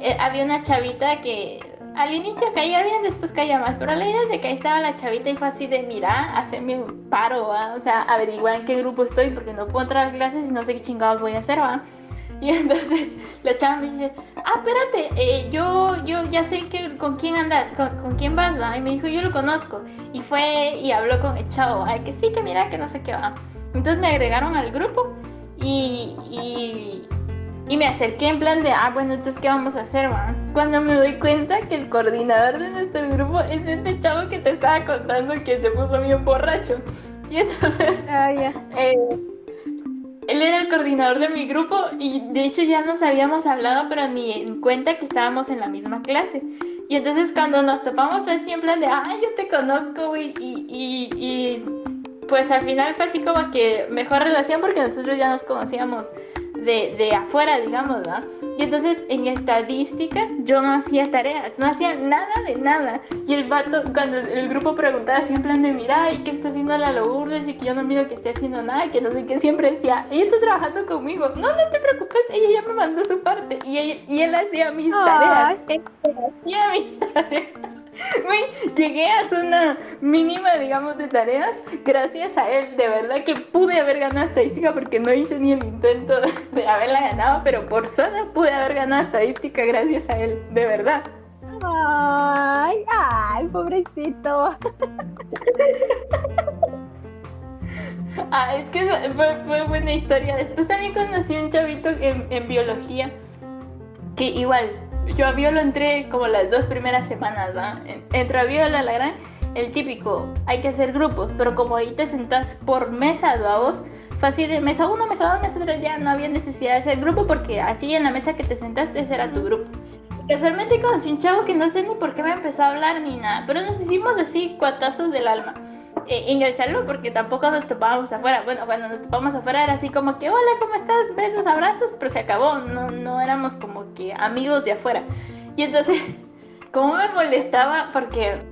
eh, había una chavita que al inicio caía bien, después caía mal, pero la idea es de que ahí estaba la chavita y fue así de, mira, hacerme un paro, o sea, averiguar en qué grupo estoy porque no puedo entrar a clases y no sé qué chingados voy a hacer, ¿va? Y entonces la chava me dice, ah, espérate, eh, yo, yo ya sé que, con quién anda, con, quién vas, ¿va? Y me dijo, yo lo conozco. Y fue y habló con el chavo, ay, que sí, que mira, que no sé qué va. Entonces me agregaron al grupo y, y y me acerqué en plan de, ah, bueno, entonces, ¿qué vamos a hacer, man? Cuando me doy cuenta que el coordinador de nuestro grupo es este chavo que te estaba contando que se puso bien borracho. Y entonces, ah, eh, él era el coordinador de mi grupo y de hecho ya nos habíamos hablado, pero ni en cuenta que estábamos en la misma clase. Y entonces cuando nos topamos fue así en plan de, ah, yo te conozco, güey, y, y, y pues al final fue así como que mejor relación porque nosotros ya nos conocíamos de, de afuera, digamos, ¿verdad? Y entonces en estadística yo no hacía tareas, no hacía nada de nada. Y el vato, cuando el grupo preguntaba plan de, mira, ¿y qué está haciendo la Lourdes? Y que yo no miro que esté haciendo nada, que no sé qué, siempre decía, ella está trabajando conmigo. No, no te preocupes, ella ya me mandó su parte. Y, y él hacía mis tareas. Él hacía mis tareas. llegué a una mínima, digamos, de tareas gracias a él. De verdad que pude haber ganado estadística porque no hice ni el intento de haberla ganado, pero por zona pude haber ganado estadística gracias a él, de verdad.
Ay, ay, pobrecito.
ah, es que fue, buena historia. Después también conocí un chavito en, en biología que igual yo a Viola entré como las dos primeras semanas, ¿va? Entro a Viola, la gran, el típico, hay que hacer grupos, pero como ahí te sentás por mesas, ¿va vos? Fue así de mesa uno, mesa dos, mesa tres, ya no había necesidad de hacer grupo porque así en la mesa que te sentaste ese era tu grupo. Casualmente conocí un chavo que no sé ni por qué me empezó a hablar ni nada, pero nos hicimos así cuatazos del alma. Eh, el porque tampoco nos topábamos afuera. Bueno, cuando nos topábamos afuera era así como que, hola, ¿cómo estás? Besos, abrazos, pero se acabó. No, no éramos como que amigos de afuera. Y entonces, como me molestaba, porque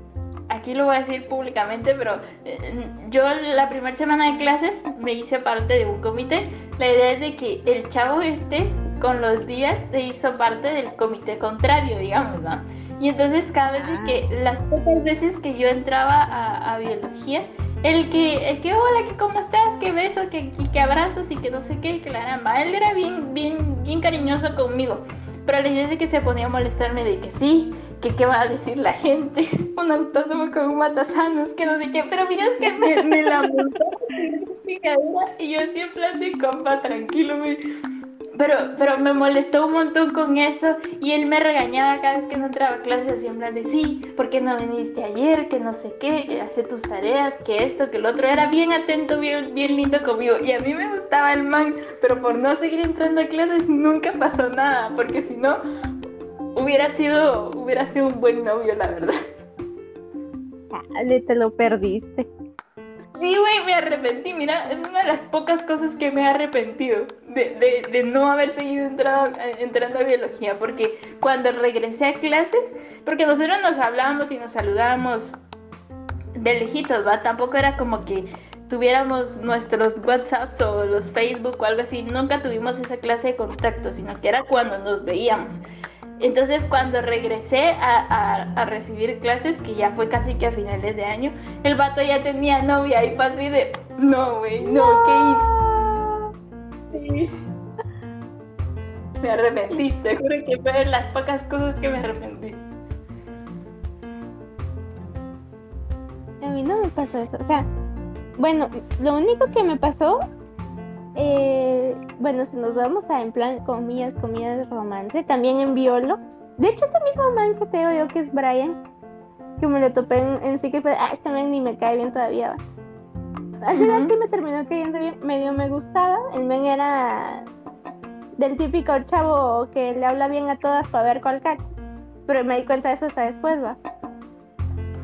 aquí lo voy a decir públicamente, pero eh, yo la primera semana de clases me hice parte de un comité. La idea es de que el chavo este, con los días, se hizo parte del comité contrario, digamos, ¿no? Y entonces cada vez que ah. las pocas veces que yo entraba a, biología, el que, el que, hola, que cómo estás, que beso, que, que, abrazos y que no sé qué, que la ramba. Él era bien, bien, bien cariñoso conmigo. Pero la idea es que se ponía a molestarme de que sí, que qué va a decir la gente, un autónomo con un matasanos, que no sé qué, pero mira, es que me, me la montó y yo así en plan de compa, tranquilo, me pero, pero me molestó un montón con eso y él me regañaba cada vez que no entraba a clases así en plan de sí, ¿por qué no viniste ayer? Que no sé qué, que hace tus tareas, que esto, que el otro. Era bien atento, bien, bien lindo conmigo y a mí me gustaba el man, pero por no seguir entrando a clases nunca pasó nada, porque si no hubiera sido, hubiera sido un buen novio, la verdad.
Dale, te lo perdiste.
Sí, güey, me arrepentí. Mira, es una de las pocas cosas que me he arrepentido de, de, no haber seguido entrando, entrando a biología. Porque cuando regresé a clases, porque nosotros nos hablábamos y nos saludábamos de lejitos, ¿va? Tampoco era como que tuviéramos nuestros WhatsApps o los Facebook o algo así. Nunca tuvimos esa clase de contacto, sino que era cuando nos veíamos. Entonces cuando regresé a, recibir clases, que ya fue casi que a finales de año, el vato ya tenía novia y fue así de, no, güey, no, ¿qué hice? Sí. Me arrepentí, te juro que fue de las pocas cosas que me arrepentí.
a mí no me pasó eso. O sea, bueno, lo único que me pasó, eh, bueno, si nos vamos a en plan comillas, comillas, romance, también en Violo. De hecho, ese mismo man que te digo yo que es Brian, que me lo topé en, en sí que fue, ah, este man ni me cae bien todavía. va. Al final sí me terminó cayendo bien, medio me gustaba. El men era del típico chavo que le habla bien a todas para ver cuál cacha. Pero me di cuenta de eso hasta después, va.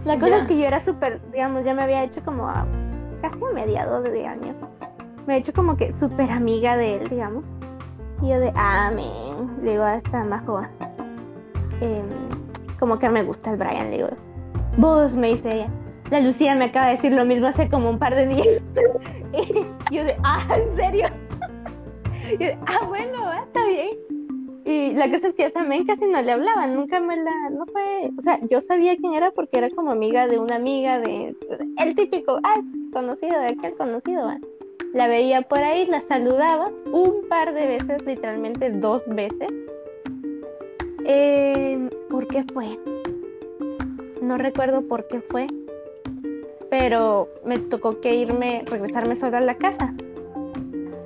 La cosa es que yo era súper, digamos, ya me había hecho como a casi a mediados de año. Me he hecho como que súper amiga de él, digamos. Y yo de, ah, men, le digo a esta majo, em, como que me gusta el Brian, le digo. Vos, me dice ella. La Lucía me acaba de decir lo mismo hace como un par de días. y yo de, ah, ¿en serio? y yo de, ah, bueno, va, está bien. Y la cosa es que yo también casi no le hablaba, nunca me la, no fue, o sea, yo sabía quién era porque era como amiga de una amiga de, el típico, ah, conocido de aquel conocido, ¿va? La veía por ahí, la saludaba un par de veces, literalmente dos veces. Eh, ¿Por qué fue? No recuerdo por qué fue, pero me tocó que irme, regresarme sola a la casa.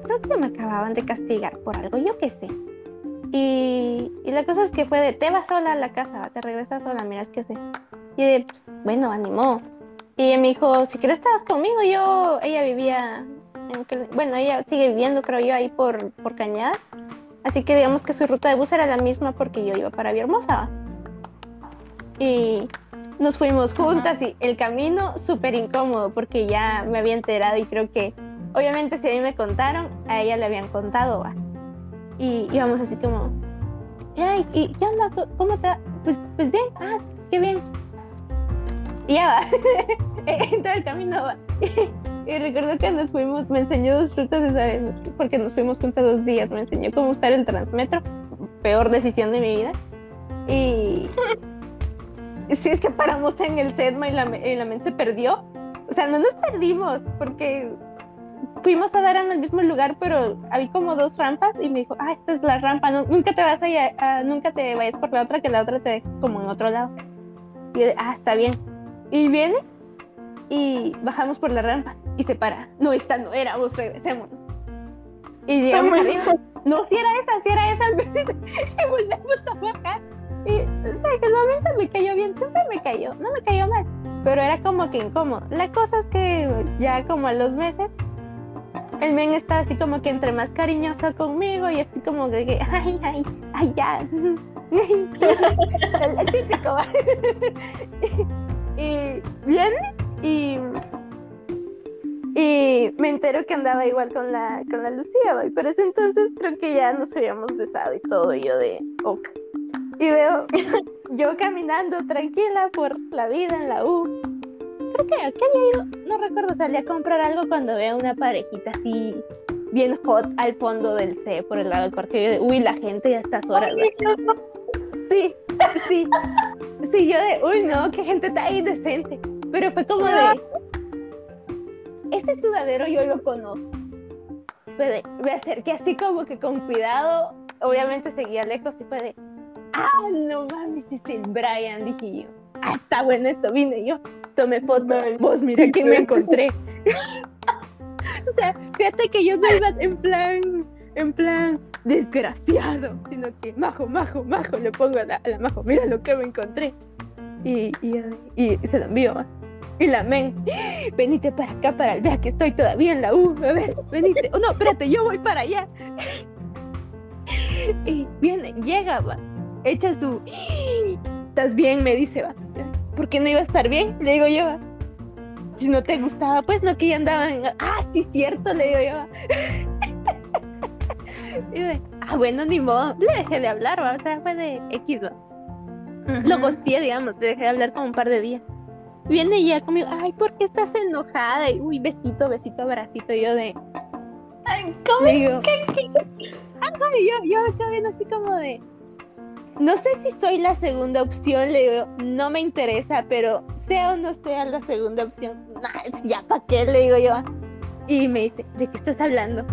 Creo que me acababan de castigar por algo, yo qué sé. Y, y la cosa es que fue de, te vas sola a la casa, te regresas sola, mira, qué sé. Y de, "Pues, bueno, animó. Y me dijo, si quieres estabas conmigo, yo, ella vivía, en bueno, ella sigue viviendo, creo yo, ahí por, por Cañada. Así que digamos que su ruta de bus era la misma porque yo iba para Villahermosa. Y nos fuimos juntas y el camino súper incómodo porque ya me había enterado y creo que, obviamente, si a mí me contaron, a ella le habían contado. ¿va? Y íbamos así como, ay, ¿y qué onda? ¿Cómo- ¿Cómo te va? Pues, pues bien, ah, qué bien. Y ya va, en todo el camino va. Y recuerdo que nos fuimos, me enseñó dos rutas esa vez, porque nos fuimos juntas dos días, me enseñó cómo usar el transmetro, peor decisión de mi vida. Y si es que paramos en el Sedma y la, mente se perdió, o sea, no nos perdimos, porque fuimos a dar en el mismo lugar, pero había como dos rampas y me dijo, ah, esta es la rampa, nunca te vas a, ir a- a- nunca te vayas por la otra, que la otra te deja como en otro lado. Y yo ah, está bien. Y viene y bajamos por la rampa y se para. No, esta no era, vos regresemos. Y llegamos arriba. No, si era esa, si era esa. y volvemos a bajar. Y, o sea, que el momento me cayó bien, siempre me cayó, no me cayó mal, pero era como que incómodo. La cosa es que ya como a los meses, el men estaba así como que entre más cariñoso conmigo y así como que, ay, ay, ay, ya. el, el típico. y viene y, y me entero que andaba igual con la, con la Lucía, y por ese entonces creo que ya nos habíamos besado y todo, y yo de, ok. Y veo yo caminando tranquila por la vida en la U. Creo que, ¿qué había ido? No recuerdo, salí a comprar algo cuando veo una parejita así bien hot al fondo del C, por el lado del parque. Yo de, uy, la gente ya a estas horas. ¿va?". Sí, sí. Sí, yo de, uy, no, qué gente tan indecente. Pero fue como de, este sudadero yo lo conozco. De, me acerqué así como que con cuidado. Obviamente seguía lejos y fue de, ah, no mames, es el Brian, dije yo. Ah, está bueno esto, vine yo. Tomé foto.
Nice.
Vos, mira quién me encontré. o sea, fíjate que yo no iba en plan, en plan desgraciado, sino que majo, majo, majo, le pongo a la, a la majo, mira lo que me encontré. Y, y, y se lo envío. La men, venite para acá, para el, vea que estoy todavía en la U, a ver, venite. Oh, no, espérate, yo voy para allá. Y viene, llega, va, echa su, ¿estás bien? Me dice, va. ¿Por qué no iba a estar bien? Le digo yo, va. Si no te gustaba, pues no que ya andaban. Ah, sí, cierto, le digo yo. va. Y de, ah, bueno, ni modo. Le dejé de hablar, va. O sea, fue de X, va. Lo gosteé, digamos, le dejé de hablar como un par de días. Viene ya conmigo, ay, ¿por qué estás enojada? Y uy, besito, besito, abracito. Y yo de,
Ay, ¿Cómo?
le digo, Ajá, y yo, yo acá viendo así como de, no sé si soy la segunda opción, le digo, no me interesa, pero sea o no sea la segunda opción, nah, ya para qué, le digo yo. Y me dice, ¿de qué estás hablando?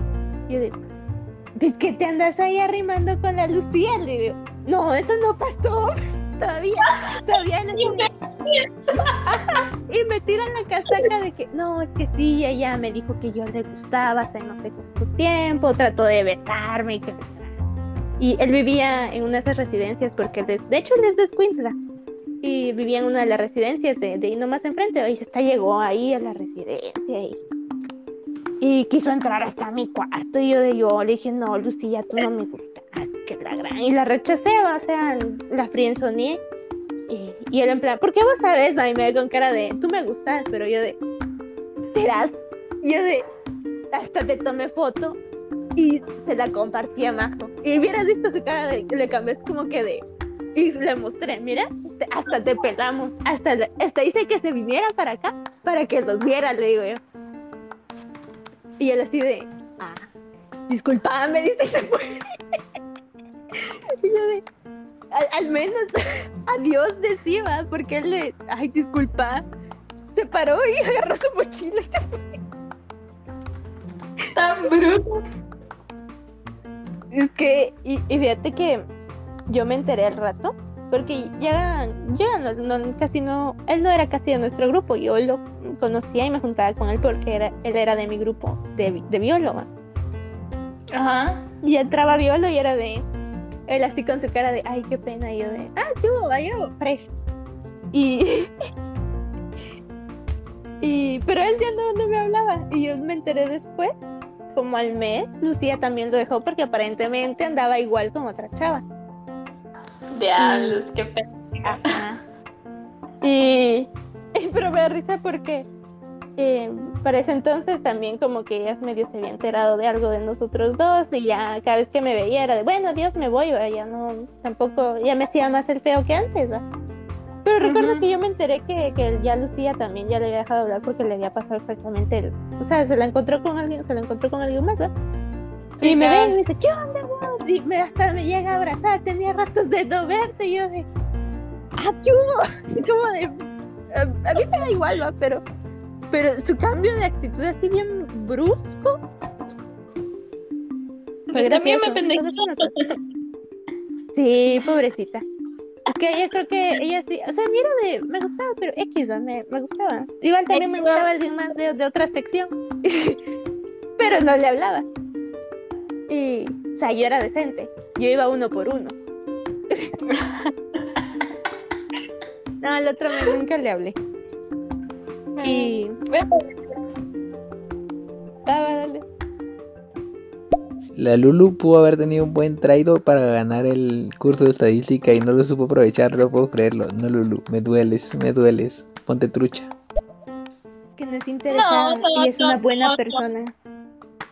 Y yo digo, ¿de qué te andas ahí arrimando con la Lucía? Le digo, no, eso no pasó, todavía, todavía en ese- y me tiran la casaca de que no, es que sí, ella me dijo que yo le gustaba hace no sé cuánto tiempo, trató de besarme y que y él vivía en una de esas residencias porque de, de hecho él es de Escuintla. Y vivía en una de las residencias de, de nomás enfrente. Y hasta llegó ahí a la residencia y, y quiso entrar hasta mi cuarto. Y yo de yo le dije no Lucía tú no me gustas que la gran y la rechacé o sea la frienzoneé y, y él en plan ¿por qué vos sabes? a mí me ve con cara de tú me gustas pero yo de serás yo de hasta te tomé foto y se la compartí a Majo. Y hubieras visto su cara de le cambié como que de y le mostré, mira, te- hasta te pelamos, hasta, hasta hice que se viniera para acá para que los viera, le digo yo. Y él así de, ah, disculpame, dice se fue. y yo de, al, al menos adiós decía, porque él le, ay, disculpa, se paró y agarró su mochila y se fue.
Tan bruto.
Es que, y, y fíjate que yo me enteré al rato, porque ya, ya no, no- casi no, él no era casi de nuestro grupo, yo lo conocía y me juntaba con él porque era, él era de mi grupo de, de bióloga.
Ajá.
Y entraba biólogo y era de, él así con su cara de, ay, qué pena, y yo de, ah, yo, yo, fresh. Y, y, pero él ya no, no me hablaba, y yo me enteré después, como al mes, Lucía también lo dejó porque aparentemente andaba igual con otra chava.
Diablos, qué pena.
Y, pero me da risa porque eh, para ese entonces también como que ella medio se había enterado de algo de nosotros dos y ya cada vez que me veía era de, bueno, Dios me voy, ya no, tampoco, ya me hacía más el feo que antes. Pero recuerdo
Ujú.
que yo me enteré que, que ya Lucía también ya le había dejado hablar porque le había pasado exactamente el, o sea, se la encontró con alguien, se la encontró con alguien más.
Sí,
y me
cabal.
ve y me dice, ¿qué onda vos? Y me, hasta me llega a abrazar, tenía ratos de no verte. Y yo de, ¿ah, qué hubo? Así como de, a, a mí me da igual, ¿va? Pero, pero su cambio de actitud así bien brusco. fue
También me pendejó.
Sí, pobrecita. Es que ella creo que ella sí, o sea, a mí era de, me gustaba, pero X, me, me gustaba. Igual también me gustaba alguien más de, de otra sección, pero no le hablaba. Y, o sea, yo era decente, yo iba uno por uno. no, al otro me nunca le hablé. Y,
Bueno,
ah, dale.
La Lulu pudo haber tenido un buen traído para ganar el curso de estadística y no lo supo aprovechar, no puedo creerlo. No, Lulu, me dueles, me dueles. Ponte trucha.
Que no es interesante
no,
y es una buena
no.
persona.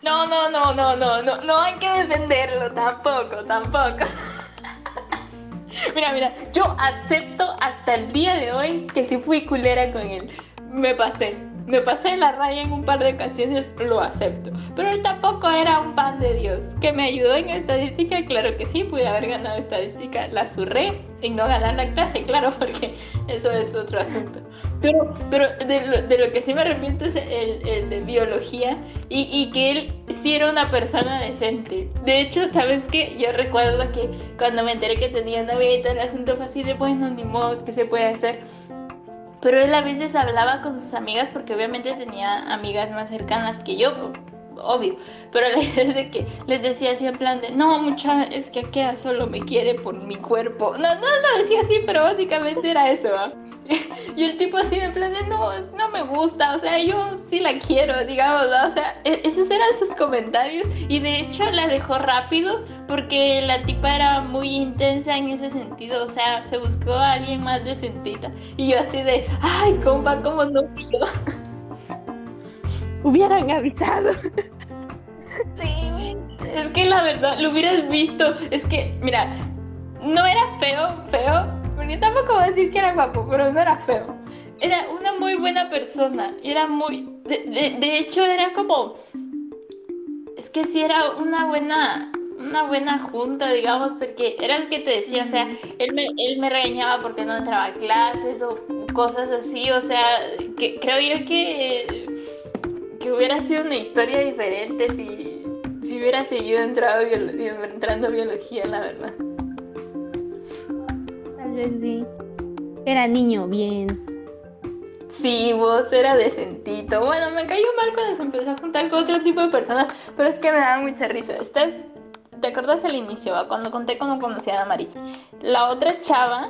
No, no, no, no, no, no, no hay que defenderlo tampoco, tampoco. Mira, mira, yo acepto hasta el día de hoy que sí fui culera con él. Me pasé, me pasé en la raya en un par de canciones, lo acepto. Pero él tampoco era un pan de Dios. Que me ayudó en estadística, claro que sí, pude haber ganado estadística. La zurré en no ganar la clase, claro, porque eso es otro asunto. Pero, pero de, lo, de lo que sí me arrepiento es el, el de biología y, y que él sí era una persona decente. De hecho, ¿sabes qué? Yo recuerdo que cuando me enteré que tenía y todo el asunto fue así de, bueno, ni modo, ¿qué se puede hacer? Pero él a veces hablaba con sus amigas porque obviamente tenía amigas más cercanas que yo, obvio. Pero la les decía así en plan de, no, mucha, es que Akea solo me quiere por mi cuerpo. No, no lo decía así, pero básicamente era eso, ¿va? Y el tipo así en plan de, no, no me gusta, o sea, yo sí la quiero, digamos. O sea, e- esos eran sus comentarios y de hecho la dejó rápido porque la tipa era muy intensa en ese sentido, o sea, se buscó a alguien más decentita y yo así de, ay, compa, ¿cómo no?
Hubieran avisado.
Sí. Es que la verdad, lo hubieras visto. Es que, mira, no era feo, feo. Porque tampoco voy a decir que era guapo, pero no era feo. Era una muy buena persona. Era muy. De, de- de hecho, era como. Es que sí era una buena. Una buena junta, digamos, porque era el que te decía, o sea, él me, él me regañaba porque no entraba a clases o cosas así, o sea, que creo yo que que hubiera sido una historia diferente si, si hubiera seguido entrado biolo- entrando a biología, la verdad.
Tal vez sí. Era niño, bien.
Sí, vos era decentito. Bueno, me cayó mal cuando se empezó a juntar con otro tipo de personas, pero es que me daba mucha risa. Estás, ¿Te acuerdas al inicio, va? cuando conté cómo conocía a Mari? La otra chava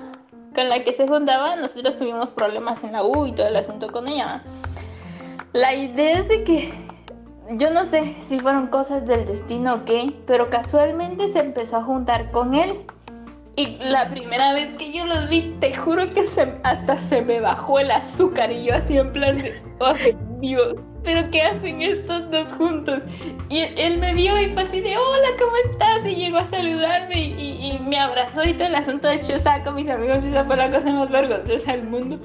con la que se juntaba, nosotros tuvimos problemas en la U y todo el asunto con ella. ¿va? La idea es de que yo no sé si fueron cosas del destino o qué, pero casualmente se empezó a juntar con él. Y la primera vez que yo los vi, te juro que hasta se me bajó el azúcar y yo así en plan de, ¡ay Dios! ¿Pero qué hacen estos dos juntos? Y él, me vio y fue así de, hola, ¿cómo estás? Y llegó a saludarme y, me abrazó y todo el asunto. De hecho, estaba con mis amigos y esa fue la cosa más vergonzosa del mundo.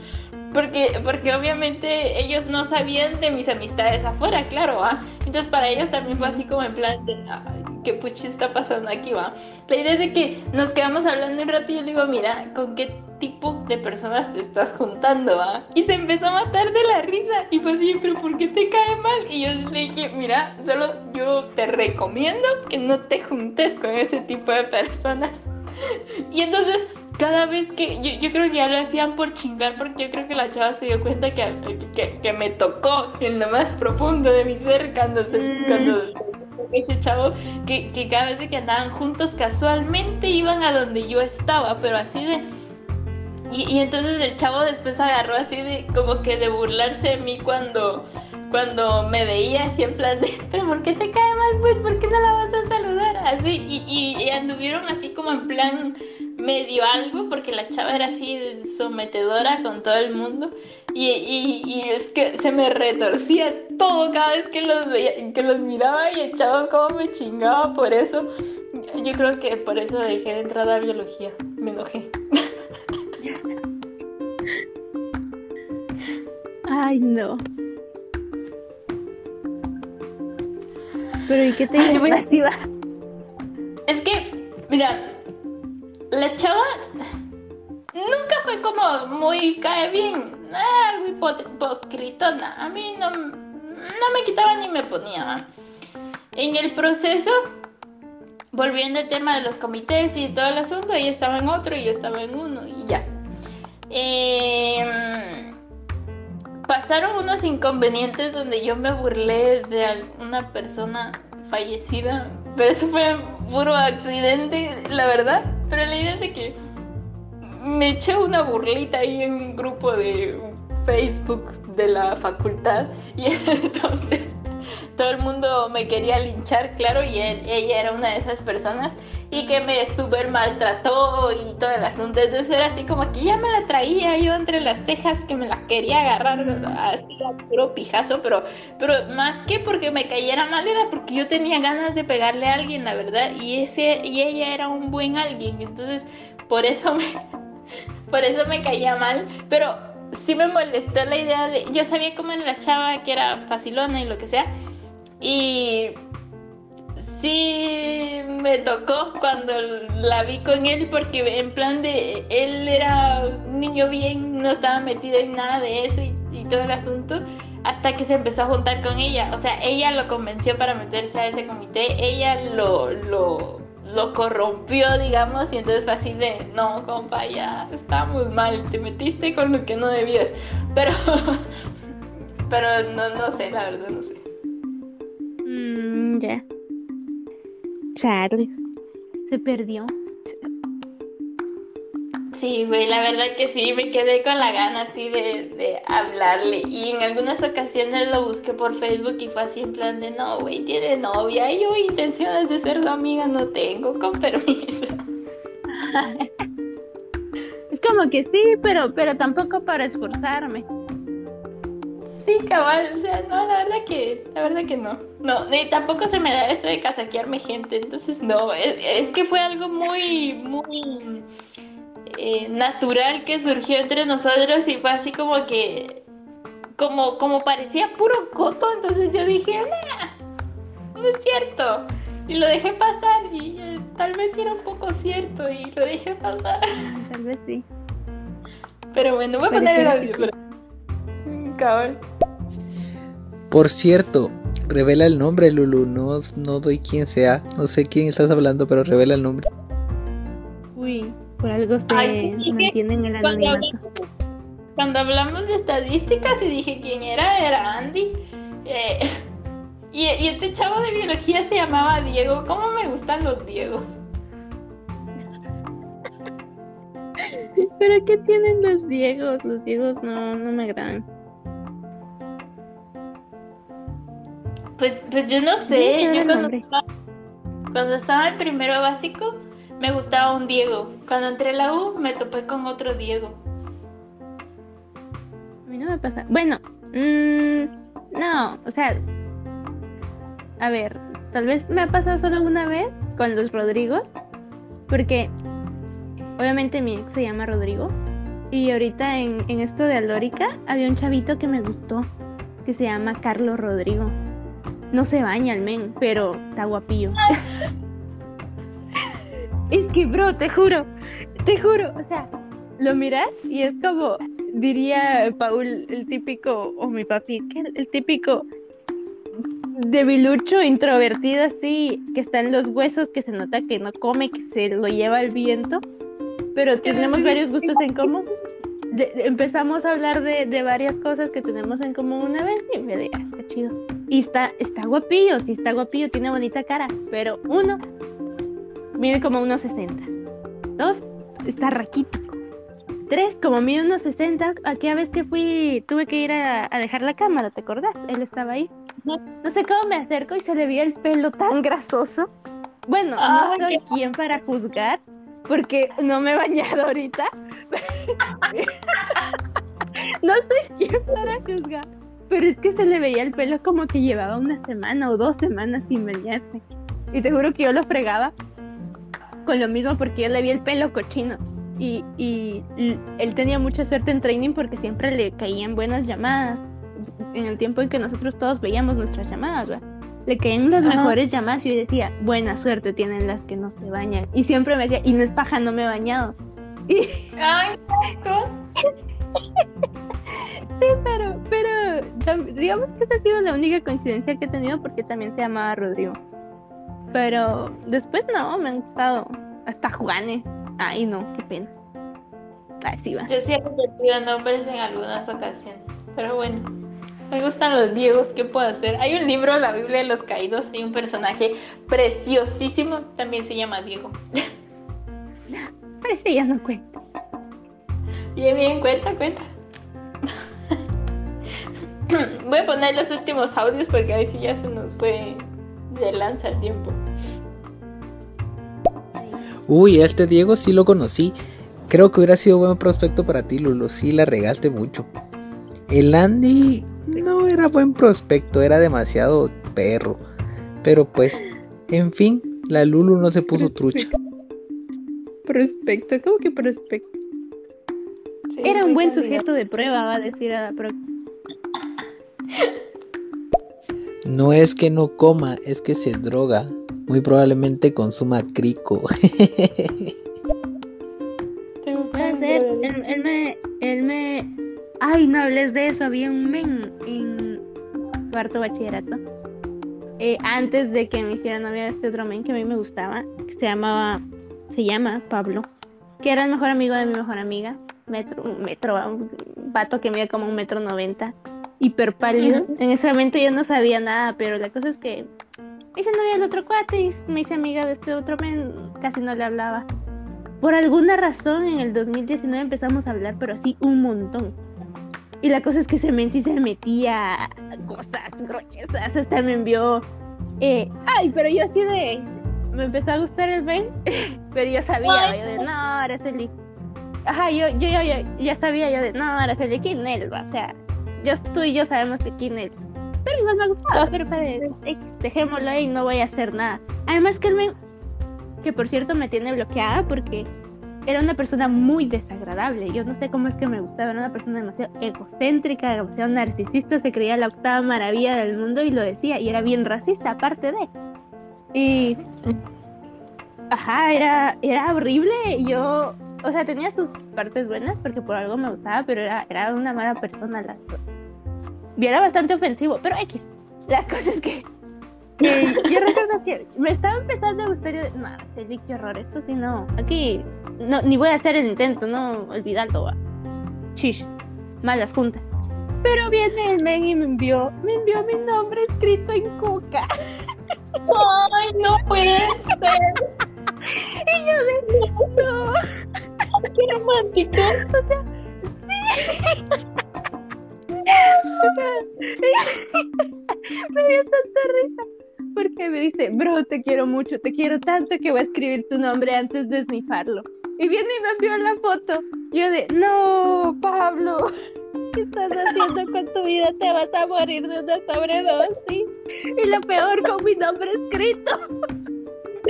Porque, porque obviamente ellos no sabían de mis amistades afuera, claro, ¿va? Entonces para ellos también fue así como en plan de, "Ay, ¿qué puchi está pasando aquí, va? La idea es que nos quedamos hablando un rato y yo le digo, mira, ¿con qué tipo de personas te estás juntando, va? Y se empezó a matar de la risa y fue así, pero ¿por qué te cae mal? Y yo le dije, mira, solo yo te recomiendo que no te juntes con ese tipo de personas. Y entonces, cada vez que yo, yo creo que ya lo hacían por chingar, porque yo creo que la chava se dio cuenta que, que, que me tocó en lo más profundo de mi ser cuando, se,
Mm.
cuando ese chavo, que, que cada vez que andaban juntos casualmente iban a donde yo estaba, pero así de... Y, entonces el chavo después agarró así de como que de burlarse de mí cuando, cuando me veía así en plan de, pero ¿por qué te cae mal pues? ¿Por qué no la vas a saludar? Así, y, y, anduvieron así como en plan medio algo, porque la chava era así sometedora con todo el mundo. Y, y, y es que se me retorcía todo cada vez que los, veía, que los miraba y el chavo como me chingaba por eso. Yo creo que por eso dejé de entrar a biología. Me enojé.
Ay, no. Pero ¿y qué te
Ay, voy-
motiva?
Es que, mira, la chava nunca fue como muy cae bien. Era algo hipo- hipocritona. A mí no, no me quitaba ni me ponía. En el proceso, volviendo al tema de los comités y todo el asunto, ella estaba en otro y yo estaba en uno y Em, pasaron unos inconvenientes donde yo me burlé de alguna persona fallecida, pero eso fue puro accidente, la verdad. Pero la idea es de que me eché una burlita ahí en un grupo de Facebook de la facultad y entonces todo el mundo me quería linchar, claro, y ella era una de esas personas y que me súper maltrató y todo el asunto. Entonces era así como que ya me la traía yo entre las cejas que me la quería agarrar así a puro pijazo, pero, pero más que porque me cayera mal era porque yo tenía ganas de pegarle a alguien, la verdad, y, ese, y ella era un buen alguien. Entonces por eso me, por eso me caía mal, pero sí me molestó la idea de, yo sabía cómo era la chava que era facilona y lo que sea, y sí me tocó cuando la vi con él porque en plan de él era un niño bien, no estaba metido en nada de eso y, todo el asunto hasta que se empezó a juntar con ella. O sea, ella lo convenció para meterse a ese comité, ella lo, lo, lo corrompió, digamos, y entonces fue así de, no, compa, ya estamos mal, te metiste con lo que no debías. Pero, pero no, no sé, la verdad, no sé.
Mm, ya. Charlie. Se perdió.
Sí, güey, la verdad que sí, me quedé con la gana así de, de hablarle. Y en algunas ocasiones lo busqué por Facebook y fue así en plan de, no, güey, tiene novia. Y yo intenciones de ser su amiga no tengo, con permiso.
Es como que sí, pero, pero tampoco para esforzarme.
Sí, cabal, o sea, no, la verdad que, la verdad que no. No, ni tampoco se me da eso de casaquearme gente, entonces no, es, es que fue algo muy, muy eh, natural que surgió entre nosotros y fue así como que, como, como parecía puro coto, entonces yo dije, nah, no es cierto. Y lo dejé pasar y eh, tal vez era un poco cierto y lo dejé pasar.
Tal vez sí.
Pero bueno, voy a
Parece
poner el audio. pero- Cabal.
Por cierto, revela el nombre, Lulu. No, no doy quién sea. No sé quién estás hablando, pero revela el nombre.
Uy, por algo se
Ay, sí,
mantienen el
Cuando
anonimato.
hablamos, cuando hablamos de estadísticas y dije quién era, era Andy. Eh, y, y este chavo de biología se llamaba Diego. ¿Cómo me gustan los Diegos?
¿Pero qué tienen los Diegos? Los Diegos no, no me agradan.
Pues, pues yo no sé. Yo cuando estaba, cuando estaba en primero básico me gustaba un Diego. Cuando entré a la U me topé con otro Diego.
A mí no me pasa. Bueno, mm, no, o sea, a ver, tal vez me ha pasado solo una vez con los Rodrigos, porque obviamente mi ex se llama Rodrigo, y ahorita en, en esto de Alórica había un chavito que me gustó, que se llama Carlos Rodrigo. No se baña el men, pero está guapillo. es que, bro, te juro, te juro, o sea, lo miras y es como, diría Paul, el típico, o mi papi, que el, el típico debilucho, introvertido así, que está en los huesos, que se nota que no come, que se lo lleva el viento, pero tenemos varios gustos en común. De- empezamos a hablar de, de varias cosas que tenemos en común una vez y me dije, ah, está chido. Y está, está guapillo, sí está guapillo, tiene bonita cara, pero uno, mide como unos 60. Dos, está raquítico. Tres, como mide unos 60, aquella vez que fui, tuve que ir a, a dejar la cámara, ¿te acordás? Él estaba ahí. No, no sé cómo me acerco y se le veía el pelo tan grasoso. Bueno, no
Ay,
soy quien para juzgar, porque no me he bañado ahorita. no soy quien para juzgar. Pero es que se le veía el pelo como que llevaba una semana o dos semanas sin bañarse. Y te juro que yo lo fregaba con lo mismo porque yo le vi el pelo cochino. Y, y él tenía mucha suerte en training porque siempre le caían buenas llamadas. En el tiempo en que nosotros todos veíamos nuestras llamadas, ¿verdad? Le caían las
Ajá.
mejores llamadas y yo decía, buena suerte tienen las que no se bañan. Y siempre me decía, y no es paja, no me he bañado. Y
Ay.
Sí, pero, pero digamos que esa ha sido la única coincidencia que he tenido porque también se llamaba Rodrigo. Pero después no, me han gustado. Hasta Juanes. Ay, no, qué pena. Ay, sí va.
Yo sí he repetido nombres en algunas ocasiones. Pero bueno, me gustan los Diegos. ¿Qué puedo hacer? Hay un libro, La Biblia de los Caídos, y un personaje preciosísimo. También se llama Diego.
Pero ese ya no cuenta.
Bien, bien, cuenta, cuenta. Voy a poner los últimos audios porque a ver si ya se nos fue de lanza el tiempo.
Uy, este Diego sí lo conocí. Creo que hubiera sido buen prospecto para ti, Lulu. Sí la regaste mucho. El Andy no era buen prospecto, era demasiado perro. Pero pues, en fin, la Lulu no se puso trucha.
Prospecto, ¿cómo que prospecto?
Sí,
Era un buen sujeto de prueba, va a decir a la próxima.
No es que no coma, es que se droga. Muy probablemente consuma crico.
¿Te gusta
ser, él, él me, él me... Ay, no hables de eso, había un men en cuarto bachillerato. eh, antes de que me hiciera novia de este otro men que a mí me gustaba, que se llamaba, se llama Pablo, que era el mejor amigo de mi mejor amiga, metro, un metro, un vato que mide como un metro noventa, hiper pálido.
Ujú.
En ese momento yo no sabía nada, pero la cosa es que me hice novia del otro cuate y me hice amiga de este otro men, casi no le hablaba. Por alguna razón en el 2019 empezamos a hablar, pero así un montón. Y la cosa es que ese men sí se metía cosas gruesas, hasta me envió... eh, ay, pero yo así de... Me empezó a gustar el men, pero yo sabía, yo de, no, Araceli. Ajá, yo, yo, yo, yo ya sabía yo de, no, Araceli, ¿quién él? O sea, yo, tú y yo sabemos que quién él. Pero igual me gustaba, pero para dejémoslo ahí, no voy a hacer nada. Además que el men, que por cierto me tiene bloqueada porque era una persona muy desagradable. Yo no sé cómo es que me gustaba, era una persona demasiado egocéntrica, demasiado narcisista, se creía la octava maravilla del mundo y lo decía, y era bien racista aparte de. Y ajá, era, era horrible. y Yo, o sea, tenía sus partes buenas porque por algo me gustaba, pero era, era una mala persona. La, y era bastante ofensivo, pero X. La cosa es que eh, yo recuerdo que me estaba empezando a gustar. yo no, Celi, qué horror, esto sí no. Aquí no, ni voy a hacer el intento, no, olvidando. va. Chish. malas juntas. Pero viene el men y me envió, me envió mi nombre escrito en coca.
Ay, no puede ser.
Y yo de no.
Qué romántico.
me dio tanta risa. Porque me dice, bro, te quiero mucho, te quiero tanto que voy a escribir tu nombre antes de snifarlo. Y viene y me envió la foto. Yo de, no, Pablo, ¿qué estás haciendo con tu vida? Te vas a morir de una sobredosis. Y lo peor, con mi nombre escrito.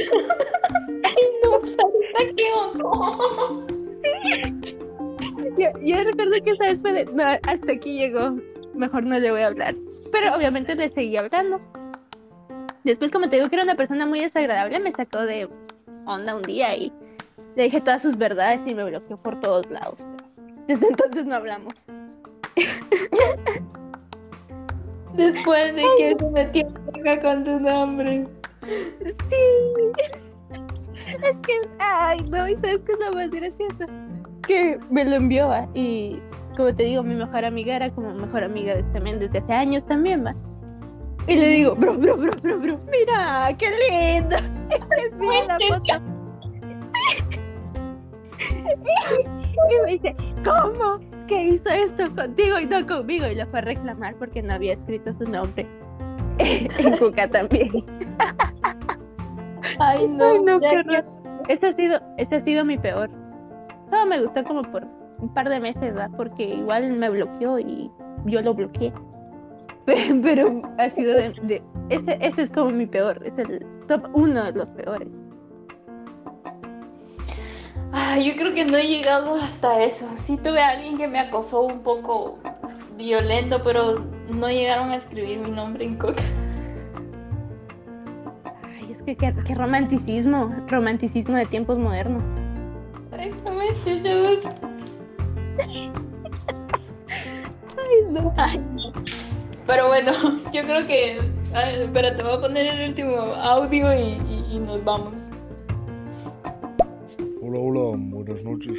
Ay, no, Sarita, qué oso.
Yo, yo recuerdo que esa vez fue de, no, hasta aquí llegó, mejor no le voy a hablar. Pero obviamente le seguí hablando. Después, como te digo que era una persona muy desagradable, me sacó de onda un día y le dije todas sus verdades y me bloqueó por todos lados. Desde entonces no hablamos.
Después de que se metió con tu nombre.
Sí. Es que, ay, no, y sabes que es lo más gracioso. Que me lo envió ¿va? y, como te digo, mi mejor amiga era como mejor amiga de este men desde hace años también, va. Y le digo, bro, bro, bro, bro, bro, mira, qué lindo. Es bien la foto. Y me dice, ¿cómo? ¿Qué hizo esto contigo y no conmigo? Y lo fue a reclamar porque no había escrito su nombre en Cuca también.
Ay, no,
Ay, no, qué horror. Ese ha sido, ese ha sido mi peor. Solo me gustó como por un par de meses, ¿verdad? Porque igual me bloqueó y yo lo bloqueé. Pero, pero ha sido de, de- ese, ese es como mi peor, es el top uno de los peores.
Ay, yo creo que no he llegado hasta eso. Sí tuve a alguien que me acosó un poco violento, pero no llegaron a escribir mi nombre en coca.
Ay, es que qué, qué romanticismo, romanticismo de tiempos modernos.
Exactamente, yo.
Ay, no.
Ay, no. Pero bueno, yo creo que. Ay, espera, te voy a poner el último audio y, y- y nos vamos.
Hola, hola, buenas noches.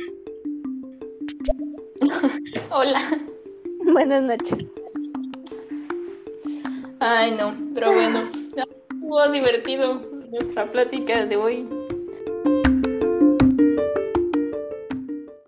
Hola.
Buenas noches.
Ay, no, pero bueno. Estuvo divertido nuestra plática de hoy.